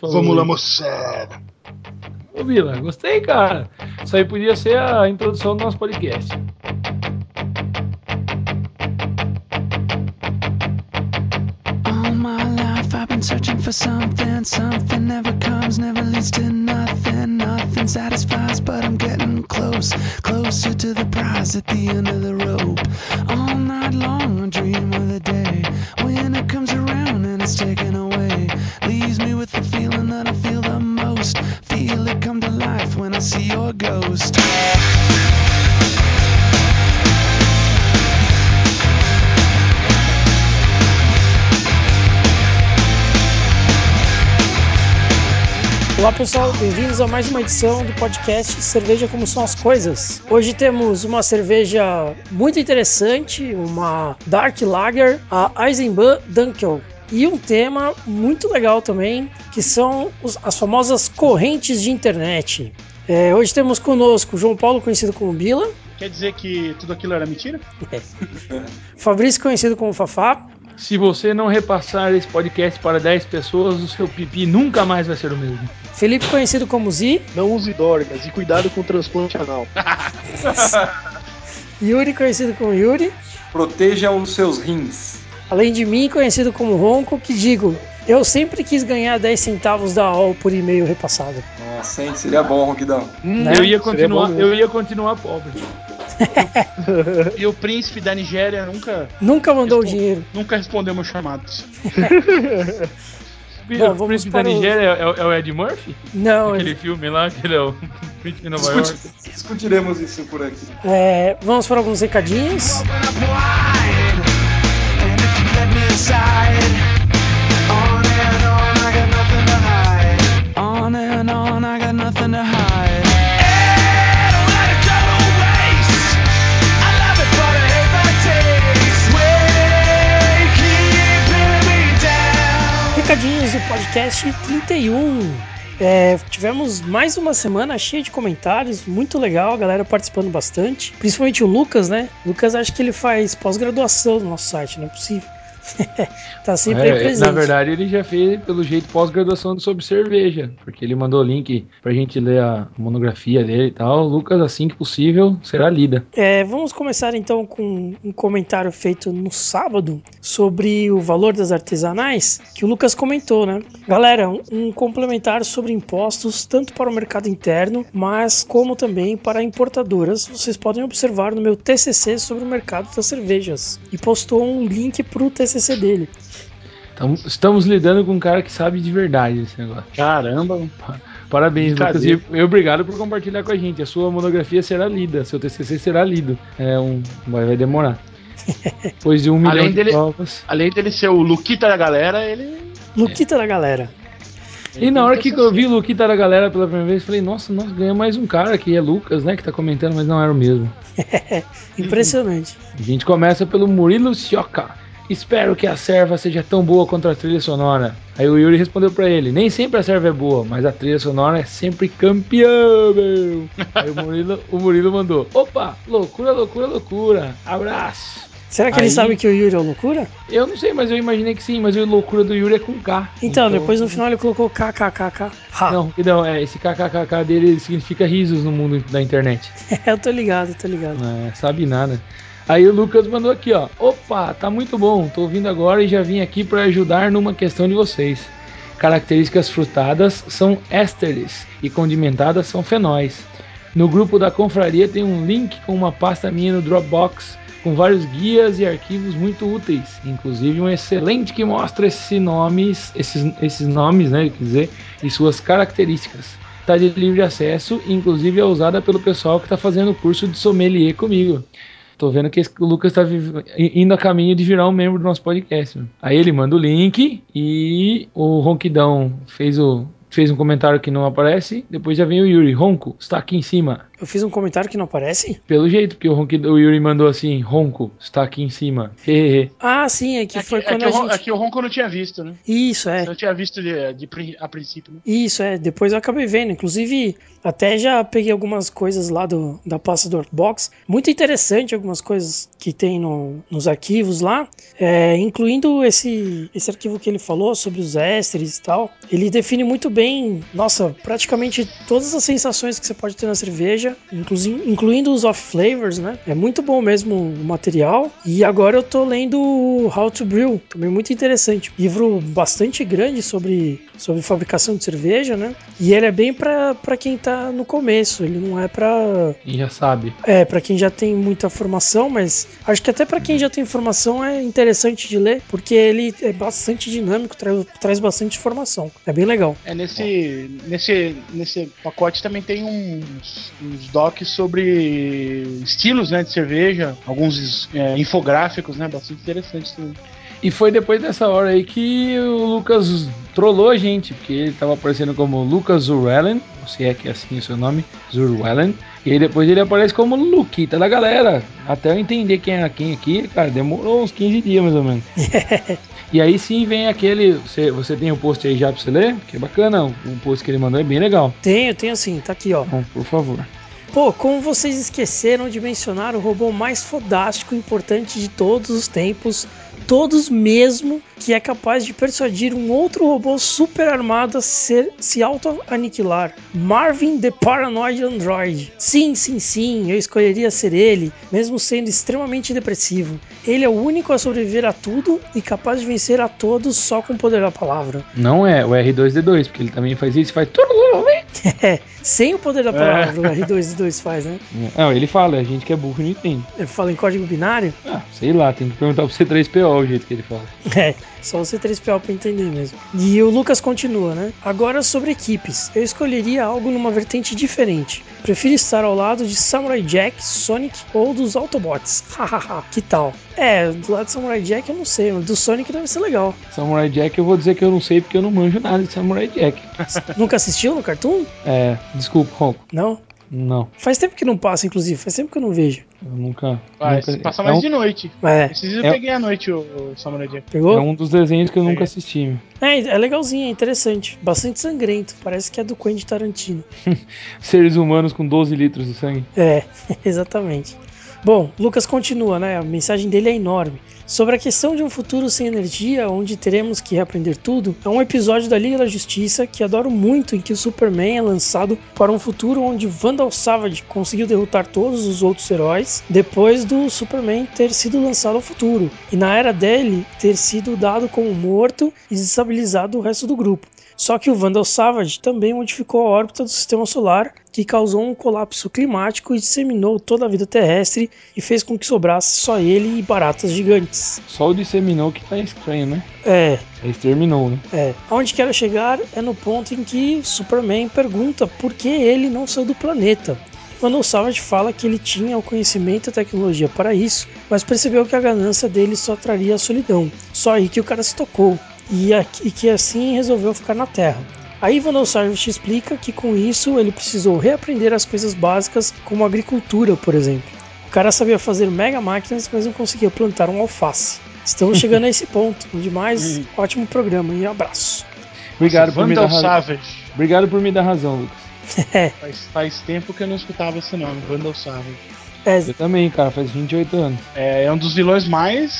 Vamos lá, moçada. Ô, Vila, gostei, cara. Isso aí podia ser a introdução do nosso podcast. All my life I've been searching for something. Something never comes, never leads to nothing. Nothing satisfies, but I'm getting close. Closer to the prize at the end of the rope. All night long I dream of the day when it comes around and it's taken away. Leaves your ghost. Olá pessoal, bem-vindos a mais uma edição do podcast Cerveja Como São as Coisas. Hoje temos uma cerveja muito interessante, uma Dark Lager, a Eisenbahn Dunkel. E um tema muito legal também, que são as famosas correntes de internet. É, hoje temos conosco João Paulo, conhecido como Bila, Quer dizer que tudo aquilo era mentira? Fabrício, conhecido como Fafá, Se você não repassar esse podcast para 10 pessoas, o seu pipi nunca mais vai ser o mesmo. Felipe, conhecido como Zi, Não use dorgas e cuidado com o transplante anal. Yuri, conhecido como Yuri, Proteja os seus rins. Além de mim, conhecido como Ronco, que digo, eu sempre quis ganhar 10 centavos da AOL por e-mail repassado. Nossa, hein? Seria bom, Ronquidão. Né? Eu, ia continuar, eu ia continuar pobre. E o príncipe da Nigéria nunca, Nunca mandou o Responde. dinheiro. nunca respondeu meus chamados. Bom, o príncipe da o- Nigéria é, é o Ed Murphy? Não, Aquele filme lá, que ele é o príncipe de Nova York. Discuti- discutiremos isso por aqui. é, vamos para alguns recadinhos. Recadinhos do podcast 31. É, tivemos mais uma semana cheia de comentários, muito legal, a galera participando bastante. Principalmente o Lucas, né? Lucas acho que ele faz pós-graduação no nosso site, não é possível. tá sempre É, presente. na verdade, ele já fez, pelo jeito, pós-graduação sobre cerveja, porque ele mandou o link pra gente ler a monografia dele e tal. Lucas, assim que possível, será lida. É, vamos começar então com um comentário feito no sábado sobre o valor das artesanais, que o Lucas comentou, né? Galera, um, complementar sobre impostos, tanto para o mercado interno, mas como também para importadoras. Vocês podem observar no meu TCC sobre o mercado das cervejas. E postou um link para o TCC dele. Então, estamos lidando com um cara que sabe de verdade esse negócio. Caramba, Parabéns, Lucas. E obrigado por compartilhar com a gente. A sua monografia será lida, seu TCC será lido. É um, vai, vai demorar. Depois de um milhão Além de dele- provas. além dele ser o Luquita da galera, ele. Luquita da galera. E na hora que eu vi o Luquita da galera pela primeira vez, falei, nossa, nós ganhamos mais um cara que é Lucas, né? Que tá comentando, mas não era o mesmo. Impressionante. A gente começa pelo Murilo Sioca. Espero que a serva seja tão boa quanto a trilha sonora. Aí o Yuri respondeu pra ele: Nem sempre a serva é boa, mas a trilha sonora é sempre campeã, meu. Aí o Murilo, o Murilo mandou: Opa, loucura, loucura, loucura. Abraço. Será que ele Aí- sabe que o Yuri é o loucura? Eu não sei, mas eu imaginei que sim, mas a loucura do Yuri é com K. Então, depois no final ele colocou KKKK. Ha. Não, não, é, esse kkkk dele significa risos no mundo da internet. eu tô ligado, tô ligado. É, sabe nada. Aí o Lucas mandou aqui, ó. Opa, tá muito bom. Tô ouvindo agora e já vim aqui para ajudar numa questão de vocês. Características frutadas são ésteres e condimentadas são fenóis. No grupo da confraria tem um link com uma pasta minha no Dropbox com vários guias e arquivos muito úteis, inclusive um excelente que mostra esses nomes, esses, esses nomes, né, quer dizer, e suas características. Tá de livre acesso, inclusive é usada pelo pessoal que está fazendo o curso de sommelier comigo. Tô vendo que o Lucas tá indo a caminho de virar um membro do nosso podcast. mano. Aí ele manda o link e o Ronquidão fez, o, fez um comentário que não aparece. Depois já vem o Yuri. Ronco, está aqui em cima. Eu fiz um comentário que não aparece? Pelo jeito, porque o, o Yuri mandou assim, Ronco, está aqui em cima. Ah, sim, é que É foi que, é quando que a gente... é que o Ronco eu não tinha visto, né? Isso, é. Eu tinha visto de, de a princípio, né? Isso, é. Depois eu acabei vendo. Inclusive, até já peguei algumas coisas lá do, da pasta do Dropbox. Muito interessante algumas coisas que tem no- nos arquivos lá. é, incluindo esse, esse arquivo que ele falou sobre os ésteres e tal. Ele define muito bem, nossa, praticamente todas as sensações que você pode ter na cerveja, inclusi- incluindo os off flavors, né? É muito bom mesmo o material. E agora eu tô lendo o How to Brew, também muito interessante. Livro bastante grande sobre, sobre fabricação de cerveja, né? E ele é bem pra pra quem tá no começo, ele não é pra E já sabe. é, pra quem já tem muita formação, mas acho que até pra quem já tem formação é interessante de ler, porque ele é bastante dinâmico, traz, traz bastante informação. É bem legal. É nesse, nesse, nesse pacote também tem uns, uns docs sobre estilos né, de cerveja, alguns é, infográficos, né? Bastante interessantes também. E foi depois dessa hora aí que o Lucas trollou a gente, porque ele tava aparecendo como Lucas Zurellen, se é que é assim o seu nome, Zurellen. E aí depois ele aparece como Luquita da galera. Até eu entender quem era quem aqui, cara, demorou uns 15 dias mais ou menos. e aí sim vem aquele. Você, você tem o post aí já pra você ler? Que é bacana, o post que ele mandou é bem legal. Tenho, tenho sim, tá aqui, ó. Então, por favor. Pô, como vocês esqueceram de mencionar o robô mais fodástico e importante de todos os tempos, todos mesmo, que é capaz de persuadir um outro robô super armado a ser, se auto-aniquilar. Marvin the Paranoid Android. Sim, sim, sim, eu escolheria ser ele, mesmo sendo extremamente depressivo. Ele é o único a sobreviver a tudo e capaz de vencer a todos só com o poder da palavra. Não é o R2D2, porque ele também faz isso, faz. É, sem o poder da palavra, o R2D2 faz, né? Não, ele fala, a gente que é burro não entende. Ele fala em código binário. Ah, sei lá, tem que perguntar pro C3PO o jeito que ele fala. É, só o C3PO pra entender mesmo. E o Lucas continua, né? Agora sobre equipes. Eu escolheria algo numa vertente diferente. Prefiro estar ao lado de Samurai Jack, Sonic ou dos Autobots. Hahaha, que tal? É, do lado de Samurai Jack eu não sei, mas do Sonic deve ser legal. Samurai Jack eu vou dizer que eu não sei porque eu não manjo nada de Samurai Jack. Nunca assistiu no Cartoon? É, desculpa, Ronco. Não? Não, Faz tempo que não passa, inclusive. Faz tempo que eu não vejo. eu nunca. Vai, nunca passa é mais um, de noite. É, Esses dias é- eu peguei à noite o, o Samurai Jack. pegou? é um dos desenhos que eu nunca É. assisti. meu. É, é legalzinho, é interessante. Bastante sangrento. Parece que é do Quentin Tarantino. Seres humanos com 12 litros de sangue. É, exatamente. Bom, Lucas continua, né? A mensagem dele é enorme. Sobre a questão de um futuro sem energia, onde teremos que reaprender tudo, é um episódio da Liga da Justiça que adoro muito, em que o Superman é lançado para um futuro onde Vandal Savage conseguiu derrotar todos os outros heróis depois do Superman ter sido lançado ao futuro, e na era dele ter sido dado como morto e desestabilizado o resto do grupo. Só que o Vandal Savage também modificou a órbita do sistema solar, que causou um colapso climático e disseminou toda a vida terrestre e fez com que sobrasse só ele e baratas gigantes. Só o disseminou que tá estranho, né? É, exterminou, né? é. Aonde quero chegar é no ponto em que Superman pergunta por que ele não saiu do planeta. Vandal Savage fala que ele tinha o conhecimento e a tecnologia para isso, mas percebeu que a ganância dele só traria a solidão. Só aí que o cara se tocou. E, e que assim resolveu ficar na Terra. Aí Vandal Savage explica que com isso ele precisou reaprender as coisas básicas como agricultura, por exemplo. O cara sabia fazer mega máquinas, mas não conseguia plantar um alface. Estamos chegando a esse ponto. Demais, ótimo programa e abraço. Obrigado por, me dar. Savage. Obrigado por me dar razão, Lucas. É, Faz, faz tempo que eu não escutava esse nome, Vandal Savage. é, Eu também, cara, faz 28 anos. É, é um dos vilões mais,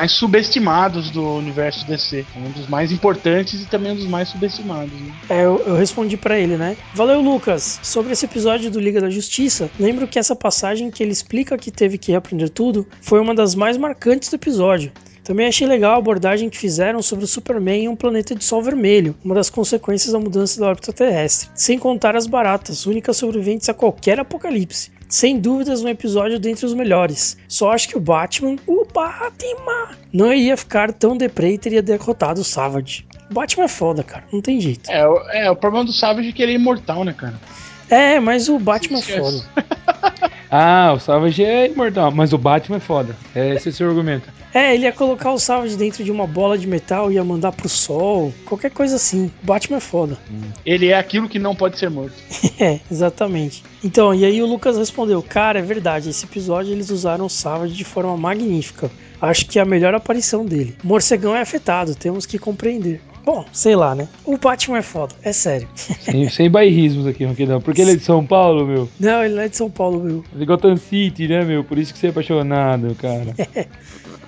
mais subestimados do universo DC. É um dos mais importantes e também um dos mais subestimados. né? É, eu, eu respondi pra ele, né? Valeu, Lucas. Sobre esse episódio do Liga da Justiça, lembro que essa passagem que ele explica que teve que reaprender tudo foi uma das mais marcantes do episódio. Também achei legal a abordagem que fizeram sobre o Superman em um planeta de sol vermelho, uma das consequências da mudança da órbita terrestre. Sem contar as baratas, únicas sobreviventes a qualquer apocalipse. Sem dúvidas, um episódio dentre os melhores. Só acho que o Batman, o Batman, não iria ficar tão deprê e teria derrotado o Savage. O Batman é foda, cara, não tem jeito. É, o- é, o problema do Savage é que ele é imortal, né, cara? É, mas o Batman é foda. Ah, o Savage é imortal, mas o Batman é foda. É esse é o seu argumento. É, ele ia colocar o Savage dentro de uma bola de metal, ia mandar pro sol, qualquer coisa assim. O Batman é foda. Ele é aquilo que não pode ser morto. É, exatamente. Então, e aí o Lucas respondeu: Cara, é verdade, esse episódio eles usaram o Savage de forma magnífica. Acho que é a melhor aparição dele. O morcegão é afetado, temos que compreender. Bom, sei lá, né? O Batman é foda, é sério. Sem, sem bairrismos aqui, Ronquidão. Porque ele é de São Paulo, meu. Não, ele não é de São Paulo, meu. Ele é Gotham City, né, meu? Por isso que você é apaixonado, cara.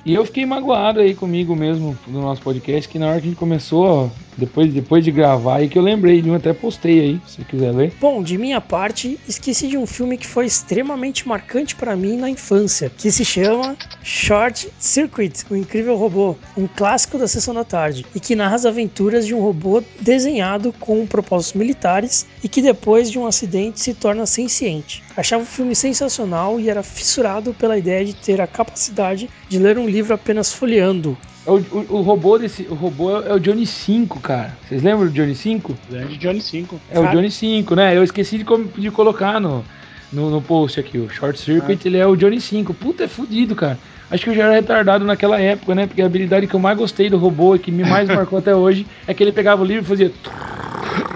E eu fiquei magoado aí comigo mesmo no nosso podcast, que na hora que a gente começou, ó, depois, depois de gravar, aí que eu lembrei de um, até postei aí, se quiser ler. Bom, de minha parte, esqueci de um filme que foi extremamente marcante para mim na infância, que se chama Short Circuit, o incrível robô, um clássico da sessão da tarde, e que narra as aventuras de um robô desenhado com propósitos militares e que depois de um acidente se torna senciente. Achava o filme sensacional e era fissurado pela ideia de ter a capacidade de ler um livro apenas folheando. O, o, o robô desse. O robô é o Johnny 5, cara. Vocês lembram do Johnny 5? Grande Johnny 5. É o Cara. Johnny 5, né? Eu esqueci de, de colocar no, no, no post aqui. O Short Circuit, ele é o Johnny 5. Puta, é fudido, cara. Acho que eu já era retardado naquela época, né? Porque a habilidade que eu mais gostei do robô e que me mais marcou até hoje é que ele pegava o livro e fazia.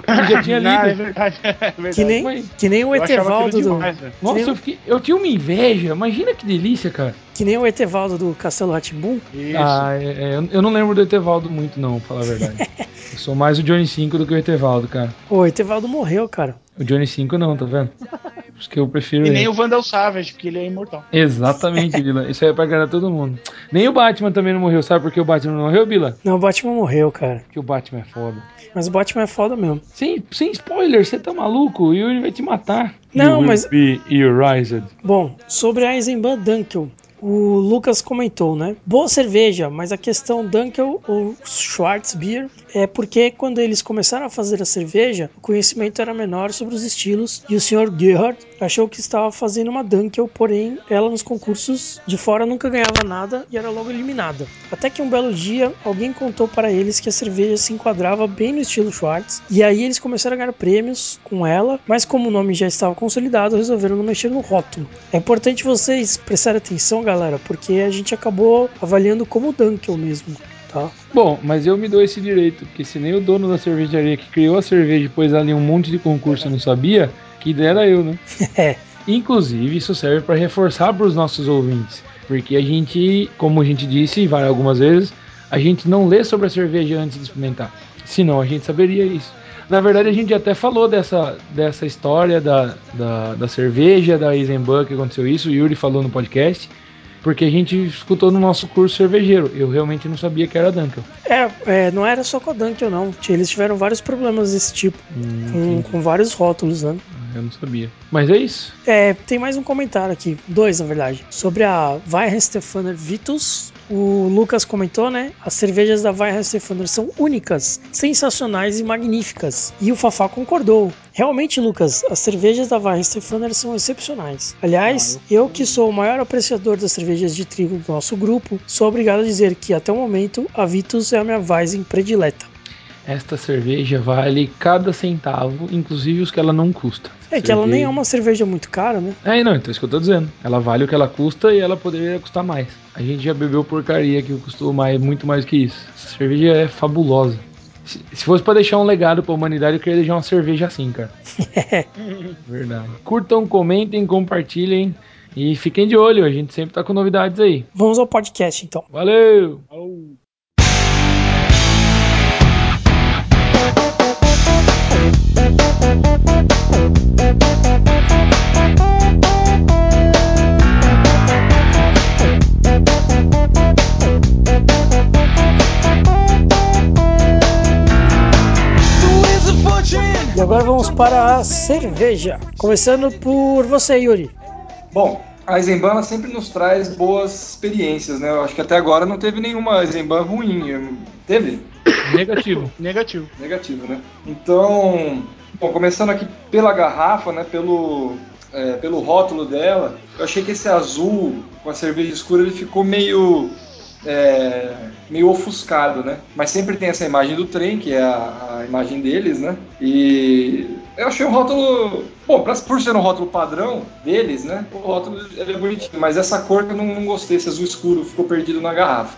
E já tinha Ah, é lido. verdade. É verdade. Que nem, que nem o Etevaldo do. demais. Nossa, eu, fiquei, eu tinha uma inveja. Imagina que delícia, cara. Que nem o Etevaldo do Castelo Ratimbum. Isso. Ah, é- é, eu- eu não lembro do Etevaldo muito, não, pra falar a verdade. eu sou mais o Johnny 5 do que o Etevaldo, cara. O Etevaldo morreu, cara. O Johnny 5 não, tá vendo? Por isso que eu prefiro E ele. nem o Vandal Savage, porque ele é imortal. Exatamente, Bila. Isso aí é pra agradar todo mundo. Nem o Batman também não morreu. Sabe por que o Batman não morreu, Bila? Não, o Batman morreu, cara. Porque o Batman é foda. Mas o Batman é foda mesmo. Sem, sem spoiler, você tá maluco? O Yuri vai te matar. Não, You will mas- Be erased. Bom, sobre a Eisenbahn Dunkel, o Lucas comentou, né? Boa cerveja, mas a questão Dunkel ou Schwarzbier é porque quando eles começaram a fazer a cerveja, o conhecimento era menor sobre os estilos e o Sr. Gerhard achou que estava fazendo uma Dunkel, porém ela nos concursos de fora nunca ganhava nada e era logo eliminada. Até que um belo dia alguém contou para eles que a cerveja se enquadrava bem no estilo Schwartz e aí eles começaram a ganhar prêmios com ela, mas como o nome já estava consolidado, resolveram não mexer no rótulo. É importante vocês prestarem atenção, galera, porque a gente acabou avaliando como Dunkel mesmo, tá? Bom, mas eu me dou esse direito, porque se nem o dono da cervejaria que criou a cerveja e pôs ali um monte de concurso não sabia, que dera eu, né? É. Inclusive, isso serve para reforçar para os nossos ouvintes, porque a gente, como a gente disse vai- algumas vezes, a gente não lê sobre a cerveja antes de experimentar. Senão a gente saberia isso. Na verdade, a gente até falou dessa, dessa história da, da, da cerveja, da Eisenbahn, que aconteceu isso, o Yuri falou no podcast, porque a gente escutou no nosso curso cervejeiro. Eu realmente não sabia que era Dunkel. É, é, não era só com a Dunkel, não. Eles tiveram vários problemas desse tipo, com, com vários rótulos, né? Eu não sabia. Mas é isso. É, tem mais um comentário aqui, dois na verdade, sobre a Weihenstephaner Vitus. O Lucas comentou, né? As cervejas da Weihenstephaner são únicas, sensacionais e magníficas. E o Fafá concordou. Realmente, Lucas, as cervejas da Weihenstephaner são excepcionais. Aliás, eu que sou o maior apreciador das cervejas de trigo do nosso grupo, sou obrigado a dizer que até o momento a Vitus é a minha Weizen predileta. Esta cerveja vale cada centavo, inclusive os que ela não custa. É que ela nem é Cerveja- uma cerveja muito cara, né? É, não, então é isso que eu tô dizendo. Ela vale o que ela custa e ela poderia custar mais. A gente já bebeu porcaria que custou mais, muito mais que isso. Essa cerveja é fabulosa. Se, se fosse pra deixar um legado pra humanidade, eu queria deixar uma cerveja assim, cara. Verdade. Curtam, comentem, compartilhem e fiquem de olho. A gente sempre tá com novidades aí. Vamos ao podcast então. Valeu! E agora vamos para a cerveja. Começando por você, Yuri. Bom, a Eisenbahn sempre nos traz boas experiências, né? Eu acho que até agora não teve nenhuma Eisenbahn ruim. Teve? Negativo. Negativo. Negativo, né? Então, bom, começando aqui pela garrafa, né? Pelo, é, pelo rótulo dela, eu achei que esse azul com a cerveja escura ele ficou meio é, meio ofuscado, né? Mas sempre tem essa imagem do trem, que é a, a imagem deles, né? E eu achei o rótulo. Bom, por ser um rótulo padrão deles, né? O rótulo é bonitinho, mas essa cor que eu não, não gostei, esse azul escuro ficou perdido na garrafa.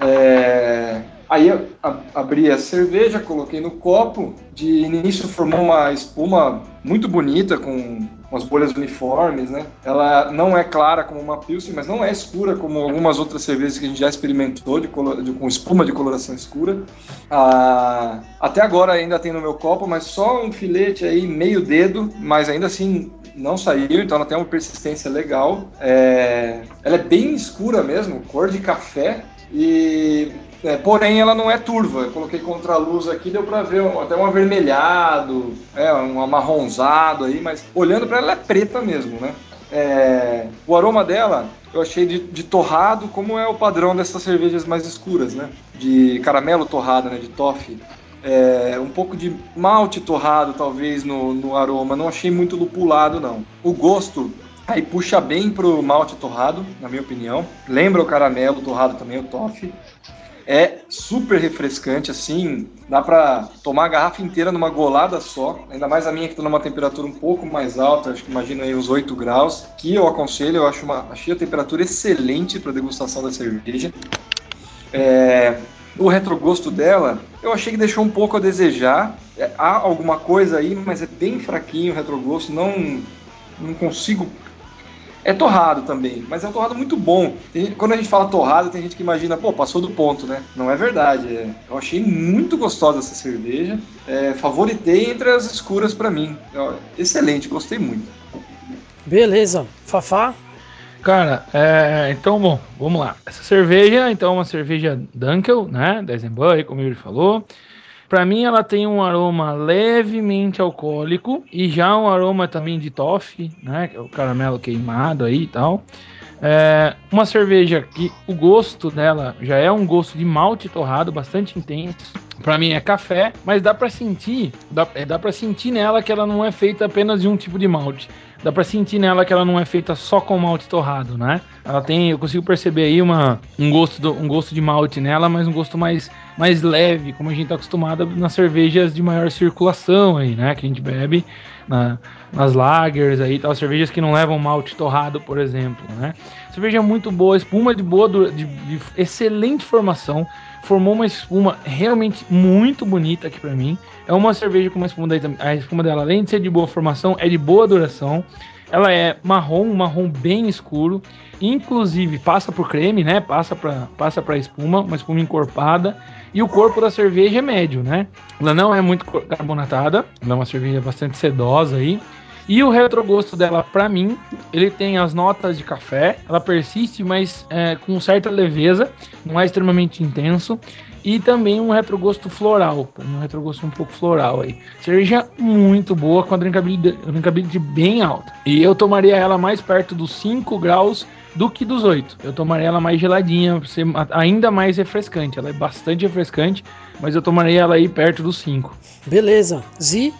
É, Aí eu abri a cerveja, coloquei no copo, de início formou uma espuma muito bonita, com umas bolhas uniformes, né? Ela não é clara como uma Pilsen, mas não é escura como algumas outras cervejas que a gente já experimentou de, de com espuma de coloração escura. Ah, até agora ainda tem no meu copo, mas só um filete aí, meio dedo, mas ainda assim não saiu, então ela tem uma persistência legal. É, ela é bem escura mesmo, cor de café. E é, porém, ela não é turva. Eu coloquei contra a luz aqui, deu para ver um, até um avermelhado, é, um amarronzado aí, mas olhando para ela, é preta mesmo, né? É, o aroma dela eu achei de, de, torrado, como é o padrão dessas cervejas mais escuras, né? De caramelo torrado, né? De toffee. É, um pouco de malte torrado, talvez, no, no aroma. Não achei muito lupulado, não. O gosto aí puxa bem pro malte torrado, na minha opinião. Lembra o caramelo torrado também, o toffee. É super refrescante, assim, dá para tomar a garrafa inteira numa golada só, ainda mais a minha que está numa temperatura um pouco mais alta, acho que imagina aí uns 8 graus, que eu aconselho, eu acho uma, achei a temperatura excelente para degustação da cerveja. É, o retrogosto dela, eu achei que deixou um pouco a desejar. É, há alguma coisa aí, mas é bem fraquinho o retrogosto. Não, não consigo é torrado também, mas é um torrado muito bom. Tem, quando a gente fala torrado, tem gente que imagina, pô, passou do ponto, né? Não é verdade. É, eu achei muito gostosa essa cerveja. É, favoritei entre as escuras para mim. excelente, gostei muito. Beleza. Fafá? Cara, é, então, bom, vamos lá. Essa cerveja, então, é uma cerveja Dunkel, né? Da Eisenbahn, como ele falou. Para mim, ela tem um aroma levemente alcoólico e já um aroma também de toffee, né? Que é o caramelo queimado aí e tal. É uma cerveja que o gosto dela já é um gosto de malte torrado bastante intenso. Para mim é café, mas dá para sentir, dá, é, dá para sentir nela que ela não é feita apenas de um tipo de malte dá para sentir nela que ela não é feita só com malte torrado, né? Ela tem, eu consigo perceber aí uma, um, gosto do, um gosto de malte nela, mas um gosto mais, mais leve, como a gente está acostumado nas cervejas de maior circulação aí, né? Que a gente bebe na, nas lagers aí, tal, cervejas que não levam malte torrado, por exemplo, né? Cerveja muito boa, espuma de boa, de, de excelente formação, formou uma espuma realmente muito bonita aqui para mim. É uma cerveja com uma espuma, daí, a espuma dela, além de ser de boa formação, é de boa duração. Ela é marrom, marrom bem escuro. Inclusive passa por creme, né? Passa para passa para espuma, uma espuma encorpada. E o corpo da cerveja é médio, né? Ela não é muito carbonatada, ela é uma cerveja bastante sedosa aí. E o retrogosto dela, para mim, ele tem as notas de café, ela persiste, mas é, com certa leveza, não é extremamente intenso. E também um retrogosto floral, um retrogosto um pouco floral aí. Cerveja muito boa, com a drinkability, drinkability bem alta. E eu tomaria ela mais perto dos 5 graus do que dos 8. Eu tomaria ela mais geladinha, ser ainda mais refrescante. Ela é bastante refrescante, mas eu tomaria ela aí perto dos 5. Beleza. Zi?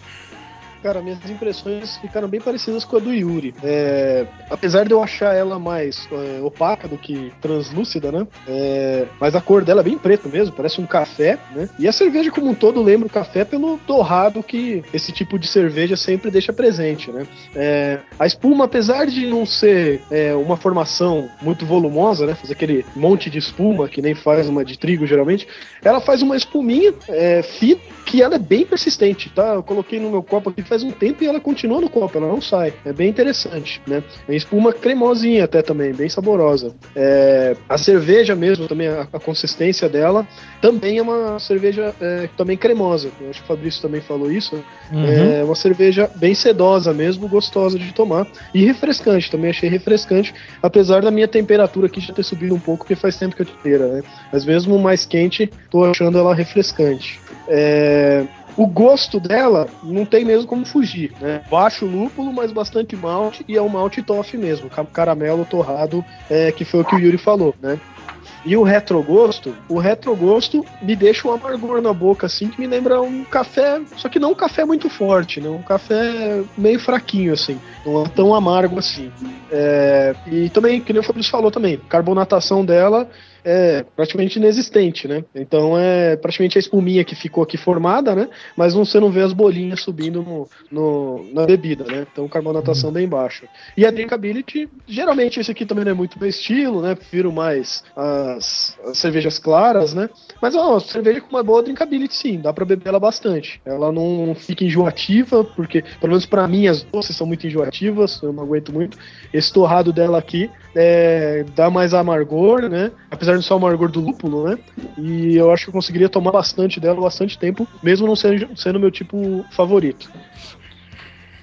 Cara, minhas impressões ficaram bem parecidas com a do Yuri. É, apesar de eu achar ela mais é, opaca do que translúcida, né? É, mas a cor dela é bem preta mesmo, parece um café, né? E a cerveja como um todo lembra o café pelo torrado que esse tipo de cerveja sempre deixa presente, né? É, a espuma, apesar de não ser é, uma formação muito volumosa, né? Fazer aquele monte de espuma que nem faz uma de trigo geralmente, ela faz uma espuminha é, fina que ela é bem persistente, tá? Eu coloquei no meu copo aqui faz um tempo e ela continua no copo, ela não sai. É bem interessante, né? É espuma cremosinha até também, bem saborosa. É, a cerveja mesmo, também a, a, consistência dela, também é uma cerveja é, também cremosa. Eu acho que o Fabrício também falou isso. Uhum. É uma cerveja bem sedosa mesmo, gostosa de tomar. E refrescante, também achei refrescante, apesar da minha temperatura aqui já ter subido um pouco, porque faz tempo que eu tira, né? Mas mesmo mais quente, tô achando ela refrescante. É, o gosto dela não tem mesmo como fugir, né? Baixo lúpulo, mas bastante malte e é um malte toffee mesmo, caramelo torrado, é, que foi o que o Yuri falou, né? E o retrogosto, o retrogosto me deixa um amargor na boca, assim, que me lembra um café, só que não um café muito forte, né? Um café meio fraquinho, assim. Não é tão amargo assim. É, e também, que nem o Fabrício falou também, carbonatação dela é praticamente inexistente, né? Então é praticamente a espuminha que ficou aqui formada, né? Mas você não vê as bolinhas subindo no, no na bebida, né? Então carbonatação bem baixa. E a drinkability, geralmente esse aqui também não é muito meu estilo, né? Prefiro mais as, as cervejas claras, né? Mas ó, cerveja com uma boa drinkability sim, dá para beber ela bastante. Ela não fica enjoativa, porque pelo menos para mim as doces são muito enjoativas, eu não aguento muito. Esse torrado dela aqui é, dá mais amargor, né? Apesar de só o amargor do lúpulo, né? E eu acho que eu conseguiria tomar bastante dela bastante tempo, mesmo não sendo, sendo meu tipo favorito.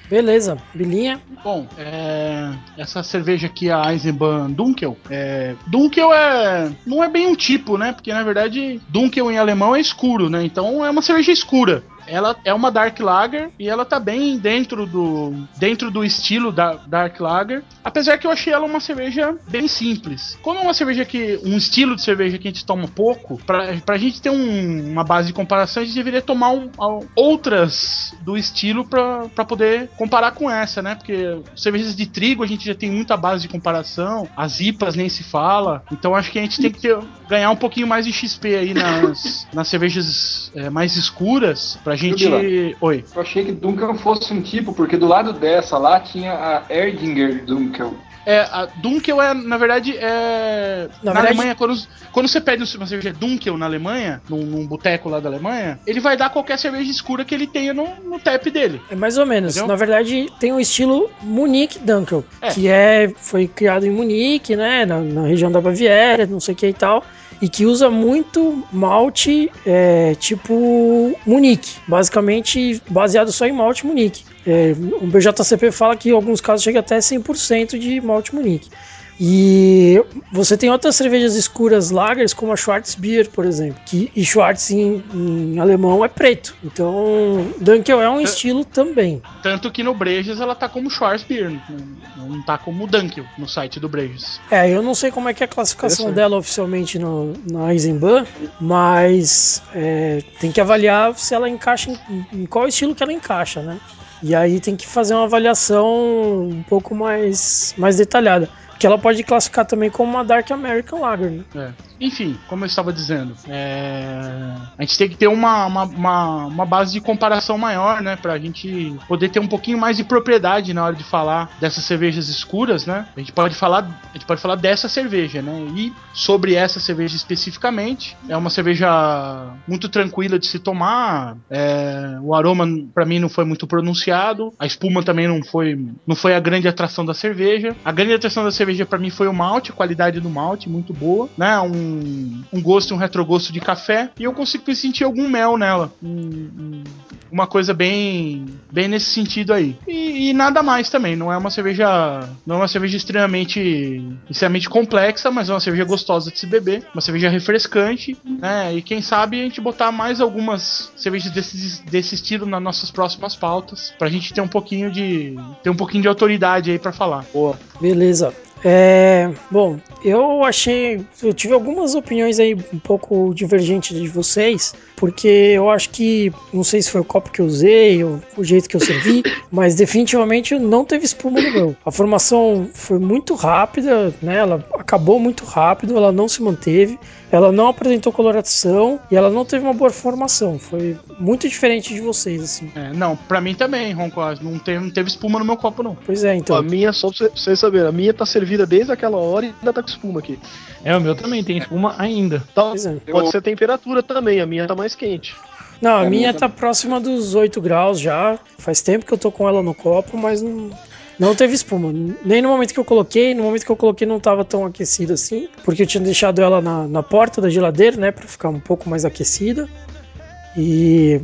Beleza, Bilinha. Bom, é, essa cerveja aqui, a Eisenbahn Dunkel, é, Dunkel é, não é bem um tipo, né? Porque na verdade Dunkel em alemão é escuro, né? Então é uma cerveja escura ela é uma Dark Lager e ela tá bem dentro do dentro do estilo da Dark Lager, apesar que eu achei ela uma cerveja bem simples. Como é uma cerveja que um estilo de cerveja que a gente toma pouco, pra, pra gente ter um, uma base de comparação, a gente deveria tomar um, outras do estilo pra, pra poder comparar com essa, né? Porque cervejas de trigo a gente já tem muita base de comparação, as IPAs nem se fala, então acho que a gente tem que ter, ganhar um pouquinho mais de XP aí nas, nas cervejas é, mais escuras pra gente. Oi. Eu achei que Dunkel fosse um tipo, porque do lado dessa lá tinha a Erdinger Dunkel. É, a Dunkel é, na verdade, é. Na, na verdade... Alemanha, quando, quando você pede uma cerveja Dunkel na Alemanha, num, num boteco lá da Alemanha, ele vai dar qualquer cerveja escura que ele tenha no, no tap dele. É mais ou menos. Entendeu? Na verdade, tem o estilo Munique Dunkel, é. que é, foi criado em Munique, né, na, na região da Baviera, não sei o que e tal e que usa muito malte é, tipo Munique, basicamente baseado só em malte Munique. É, o BJCP fala que em alguns casos chega até 100% de malte Munique. E você tem outras cervejas escuras lagers, como a Schwarzbier, por exemplo. Que, e Schwarz em, em alemão é preto. Então, Dunkel é um estilo também. Tanto que no Brejas ela tá como Schwarzbier, não, não tá como Dunkel no site do Brejas. É, eu não sei como é que é a classificação dela oficialmente no, na Eisenbahn, mas é, tem que avaliar se ela encaixa em, em qual estilo que ela encaixa, né? E aí tem que fazer uma avaliação um pouco mais, mais detalhada. Que ela pode classificar também como uma Dark American Lager, né? É. Enfim, como eu estava dizendo, é... a gente tem que ter uma, uma, uma, uma, base de comparação maior, né? Pra gente poder ter um pouquinho mais de propriedade na hora de falar dessas cervejas escuras, né? A gente pode falar, a gente pode falar dessa cerveja, né? E sobre essa cerveja especificamente, é uma cerveja muito tranquila de se tomar. É... O aroma, para mim, não foi muito pronunciado. A espuma também não foi, não foi a grande atração da cerveja. A grande atração da cerveja para mim foi o malte, a qualidade do malte, muito boa, né? Um um, gosto um retrogosto de café. E eu consigo sentir algum mel nela. Um, uma coisa bem bem nesse sentido aí. E, e, nada mais também. Não é uma cerveja. Não é uma cerveja extremamente, extremamente complexa, mas é uma cerveja gostosa de se beber. Uma cerveja refrescante. Né? E quem sabe a gente botar mais algumas cervejas desse, desse estilo nas nossas próximas pautas. Pra gente ter um pouquinho de. ter um pouquinho de autoridade aí para falar. Boa. Beleza. É, bom, eu achei. Eu tive algumas opiniões aí um pouco divergentes de vocês, porque eu acho que. Não sei se foi o copo que eu usei ou o jeito que eu servi, mas definitivamente não teve espuma no meu. A formação foi muito rápida, né? Ela acabou muito rápido, ela não se manteve, ela não apresentou coloração e ela não teve uma boa formação. Foi muito diferente de vocês, assim. É, não, pra mim também, Ronco. Não teve, não teve espuma no meu copo, não. Pois é, então. A minha, só pra vocês saberem, a minha tá servida desde aquela hora e ainda tá com espuma aqui. É, o meu também tem espuma ainda. Então, é. Pode ser temperatura também, a minha tá mais quente. Não, a é minha tá próxima dos 8 graus já. Faz tempo que eu tô com ela no copo, mas não, não teve espuma. Nem no momento que eu coloquei, no momento que eu coloquei não tava tão aquecida assim, porque eu tinha deixado ela na, na porta da geladeira, né, para ficar um pouco mais aquecida. E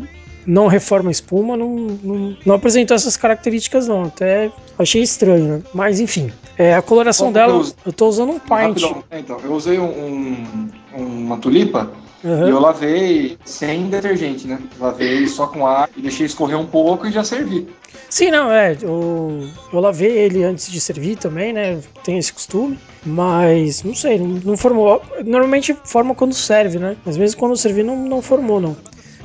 não reforma espuma, não, não, não, apresentou essas características não. Até achei estranho, né? Mas enfim. É, a coloração Bom, dela, eu, eu tô usando um pint. É, então, eu usei um, um, uma tulipa Uhum. E eu lavei sem detergente, né? Lavei só com água e deixei escorrer um pouco e já servi. Sim, não, é. Eu, eu lavei ele antes de servir também, né? Tenho esse costume. Mas, não sei, não, não formou. Normalmente forma quando serve, né? Mas mesmo quando servir, não, não formou, não.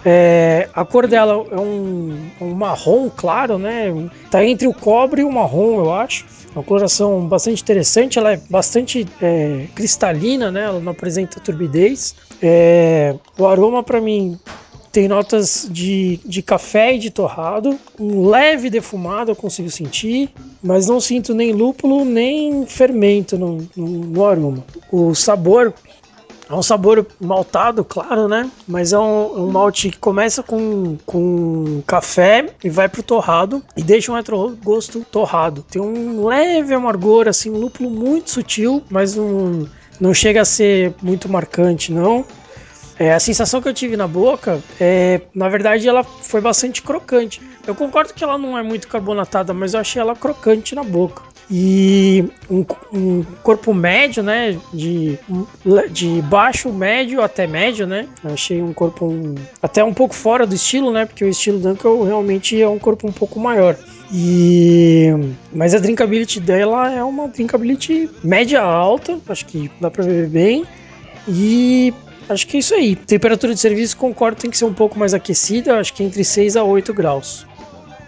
É, a cor dela é um, um marrom claro, né? Tá entre o cobre e o marrom, eu acho. Uma coloração bastante interessante, ela é bastante é, cristalina, né? Ela não apresenta turbidez. É, o aroma para mim tem notas de, de café e de torrado, um leve defumado eu consigo sentir, mas não sinto nem lúpulo nem fermento no, no, no aroma. O sabor é um sabor maltado, claro, né? Mas é um, um malte que começa com, com café e vai pro torrado e deixa um retrogosto torrado. Tem um leve amargor, assim, um lúpulo muito sutil, mas não, não chega a ser muito marcante, não. É, a sensação que eu tive na boca, é, na verdade, ela foi bastante crocante. Eu concordo que ela não é muito carbonatada, mas eu achei ela crocante na boca. E um, um corpo médio, né? De, de baixo, médio até médio, né? Achei um corpo um, até um pouco fora do estilo, né? Porque o estilo Dunkel realmente é um corpo um pouco maior. E mas a drinkability dela é uma drinkability média alta, acho que dá para beber bem. E Acho que é isso aí. Temperatura de serviço, concordo, tem que ser um pouco mais aquecida, acho que entre 6 a 8 graus.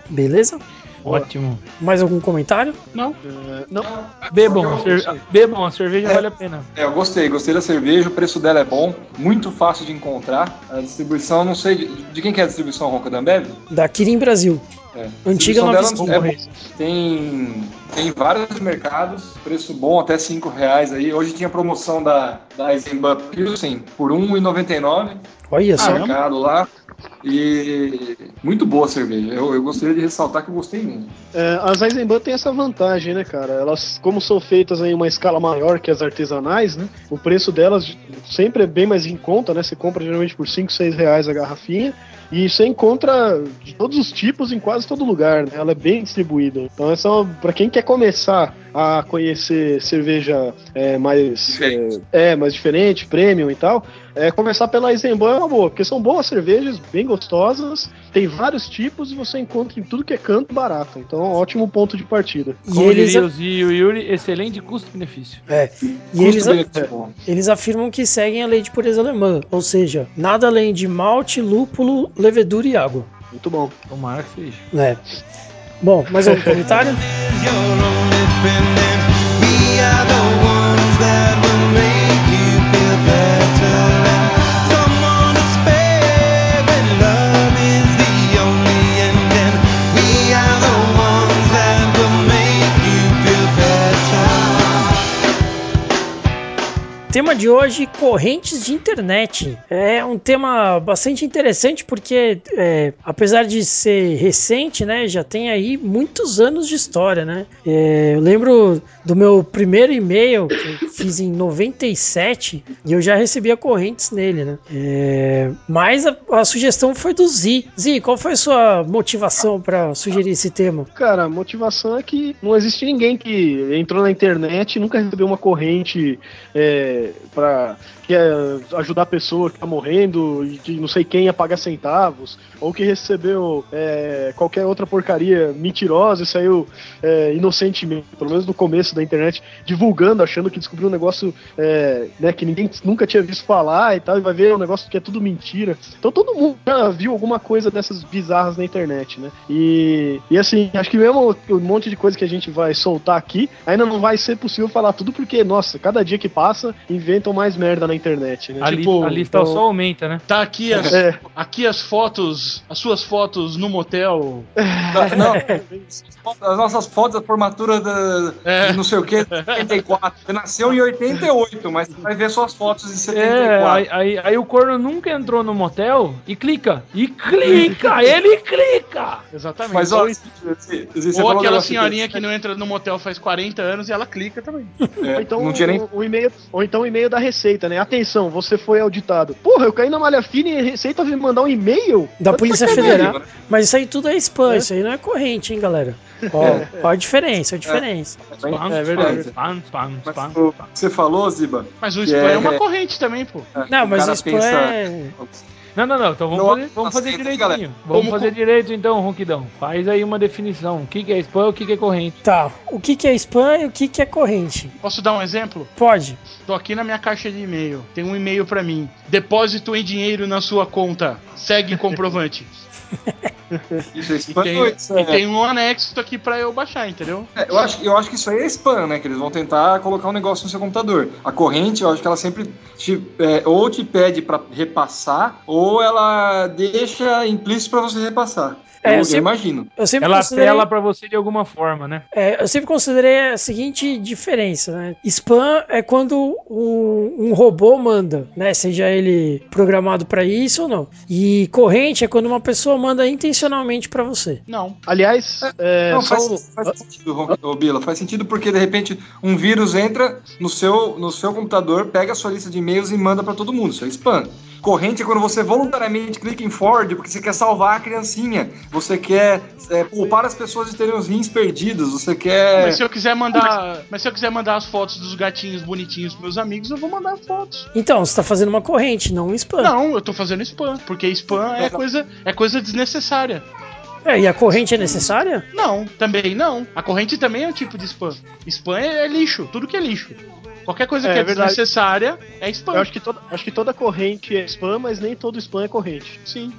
Beleza? Ótimo. Mais algum comentário? Não. É, não. Bebam, bebam, a cerveja É. vale a pena. É, eu gostei, gostei da cerveja, o preço dela é bom, muito fácil de encontrar. A distribuição, não sei, de, de quem que é a distribuição Ronca da Ambev? Da Kirin Brasil. É. Antiga Nova é. Tem, tem vários mercados, preço bom, até 5 reais aí. Hoje tinha promoção da, da Eisenbahn Pilsen por R$ 1,99 Olha só. no mercado lá. E muito boa a cerveja. Eu, eu gostaria de ressaltar que eu gostei mesmo. É, as Eisenbahn tem essa vantagem, né, cara? Elas, como são feitas em uma escala maior que as artesanais, né? O preço delas sempre é bem mais em conta, né? Você compra geralmente por 5, 6 reais a garrafinha. E você encontra de todos os tipos em quase todo lugar, né? Ela é bem distribuída. Então é uma, pra quem quer começar a conhecer cerveja é, mais Diferente. é, é, mais diferente, premium e tal, é, começar pela Eisenbahn é uma boa, porque são boas cervejas, bem gostosas, tem vários tipos e você encontra em tudo que é canto barato. Então, é um ótimo ponto de partida. E Como eles, diria o e Yuri, excelente custo-benefício. é, e eles, Custo-benefício bom. eles afirmam que seguem a lei de pureza alemã, ou seja, nada além de malte, lúpulo, levedura e água. Muito bom. Tomara que seja. É. Bom, mais algum comentário? You're only pending. We are the ones that will make Tema de hoje: correntes de internet. É um tema bastante interessante porque, é, apesar de ser recente, né, já tem aí muitos anos de história, né? É, eu lembro do meu primeiro e-mail que eu fiz em 97 e eu já recebia correntes nele, né? É, mas a, a sugestão foi do Zi. Zi, qual foi a sua motivação para sugerir esse tema? Cara, a motivação é que não existe ninguém que entrou na internet e nunca recebeu uma corrente é, para que é ajudar a pessoa que tá morrendo e que não sei quem ia pagar centavos, ou que recebeu é, qualquer outra porcaria mentirosa e saiu é, inocentemente, pelo menos no começo da internet, divulgando, achando que descobriu um negócio é, né, que ninguém nunca tinha visto falar e tal, e vai ver um negócio que é tudo mentira. Então todo mundo já viu alguma coisa dessas bizarras na internet, né? E, e assim, acho que mesmo um monte de coisa que a gente vai soltar aqui, ainda não vai ser possível falar tudo, porque, nossa, cada dia que passa, inventam mais merda na internet, né? A, li- Tipo, a lista então- só aumenta, né? Tá aqui as, É. aqui as fotos, as suas fotos no motel. Não, as nossas fotos da formatura da, É. de não sei o que, 74. Você nasceu em 88, mas você vai ver suas fotos de É, 74. aí, aí, aí o corno nunca entrou no motel e clica. E clica! ele clica! Exatamente. Mas ó, ou, Zé, Zé, você ou aquela senhorinha que não entra no motel faz 40 anos e ela clica também. É, Ou então, não tinha nem. o, o e-mail, ou então um e-mail da Receita, né? Atenção, você foi auditado. Porra, eu caí na malha fina e a Receita veio me mandar um e-mail? Da Polícia. Federal. Mas isso aí tudo é spam, isso aí não é corrente, hein, galera? Ó, ó a diferença, a diferença. Spam, É verdade. Spam, spam, Mas spam, o spam. que você falou, Ziba? Mas o spam é, é- uma corrente também, pô. Não, o mas o spam pensa- é. Não, não, não. Então vamos Não, fazer, vamos fazer hein, direitinho. galera? Vamos Vamos fazer com- direito então, Ronquidão. Faz aí uma definição. O que que é spam e o que que é corrente? Tá, o que, que é spam e o que, que é corrente? Posso dar um exemplo? Pode. Tô aqui na minha caixa de e-mail. Tem um e-mail pra mim. Depósito em dinheiro na sua conta. Segue comprovante. Isso é E spam. tem, isso e é- tem um anexo aqui pra eu baixar, entendeu? É, eu, acho, eu acho que isso aí é spam, né? Que eles vão tentar colocar um negócio no seu computador. A corrente, eu acho que ela sempre te, é, ou te pede pra repassar, ou ela deixa implícito pra você repassar. É, eu, eu sempre- imagino. Eu sempre Ela considerei. apela pra você de alguma forma, né? É, eu sempre considerei a seguinte diferença, né? Spam é quando um, um robô manda, né? Seja ele programado pra isso ou não. E corrente é quando uma pessoa manda intencionalmente pra você. Não. Aliás, é, Não, só faz, faz sentido, Bila. Faz sentido porque, de repente, um vírus entra no seu, no seu computador, pega a sua lista de e-mails e manda pra todo mundo. Isso é spam. Corrente é quando você voluntariamente clica em forward porque você quer salvar a criancinha. Você quer é, poupar as pessoas de terem os rins perdidos. Você quer... Mas se eu quiser mandar. Mas se eu quiser mandar as fotos dos gatinhos bonitinhos pros meus amigos, eu vou mandar fotos. Então, você tá fazendo uma corrente, não um spam. Não, eu tô fazendo spam, porque spam é coisa, é coisa desnecessária. É, e a corrente é necessária? Não, também não. A corrente também é um tipo de spam. Spam é, é lixo, tudo que é lixo. Qualquer coisa É, que é verdade. desnecessária é spam. eu acho que, toda, acho que toda corrente é spam, mas nem todo spam é corrente. Sim.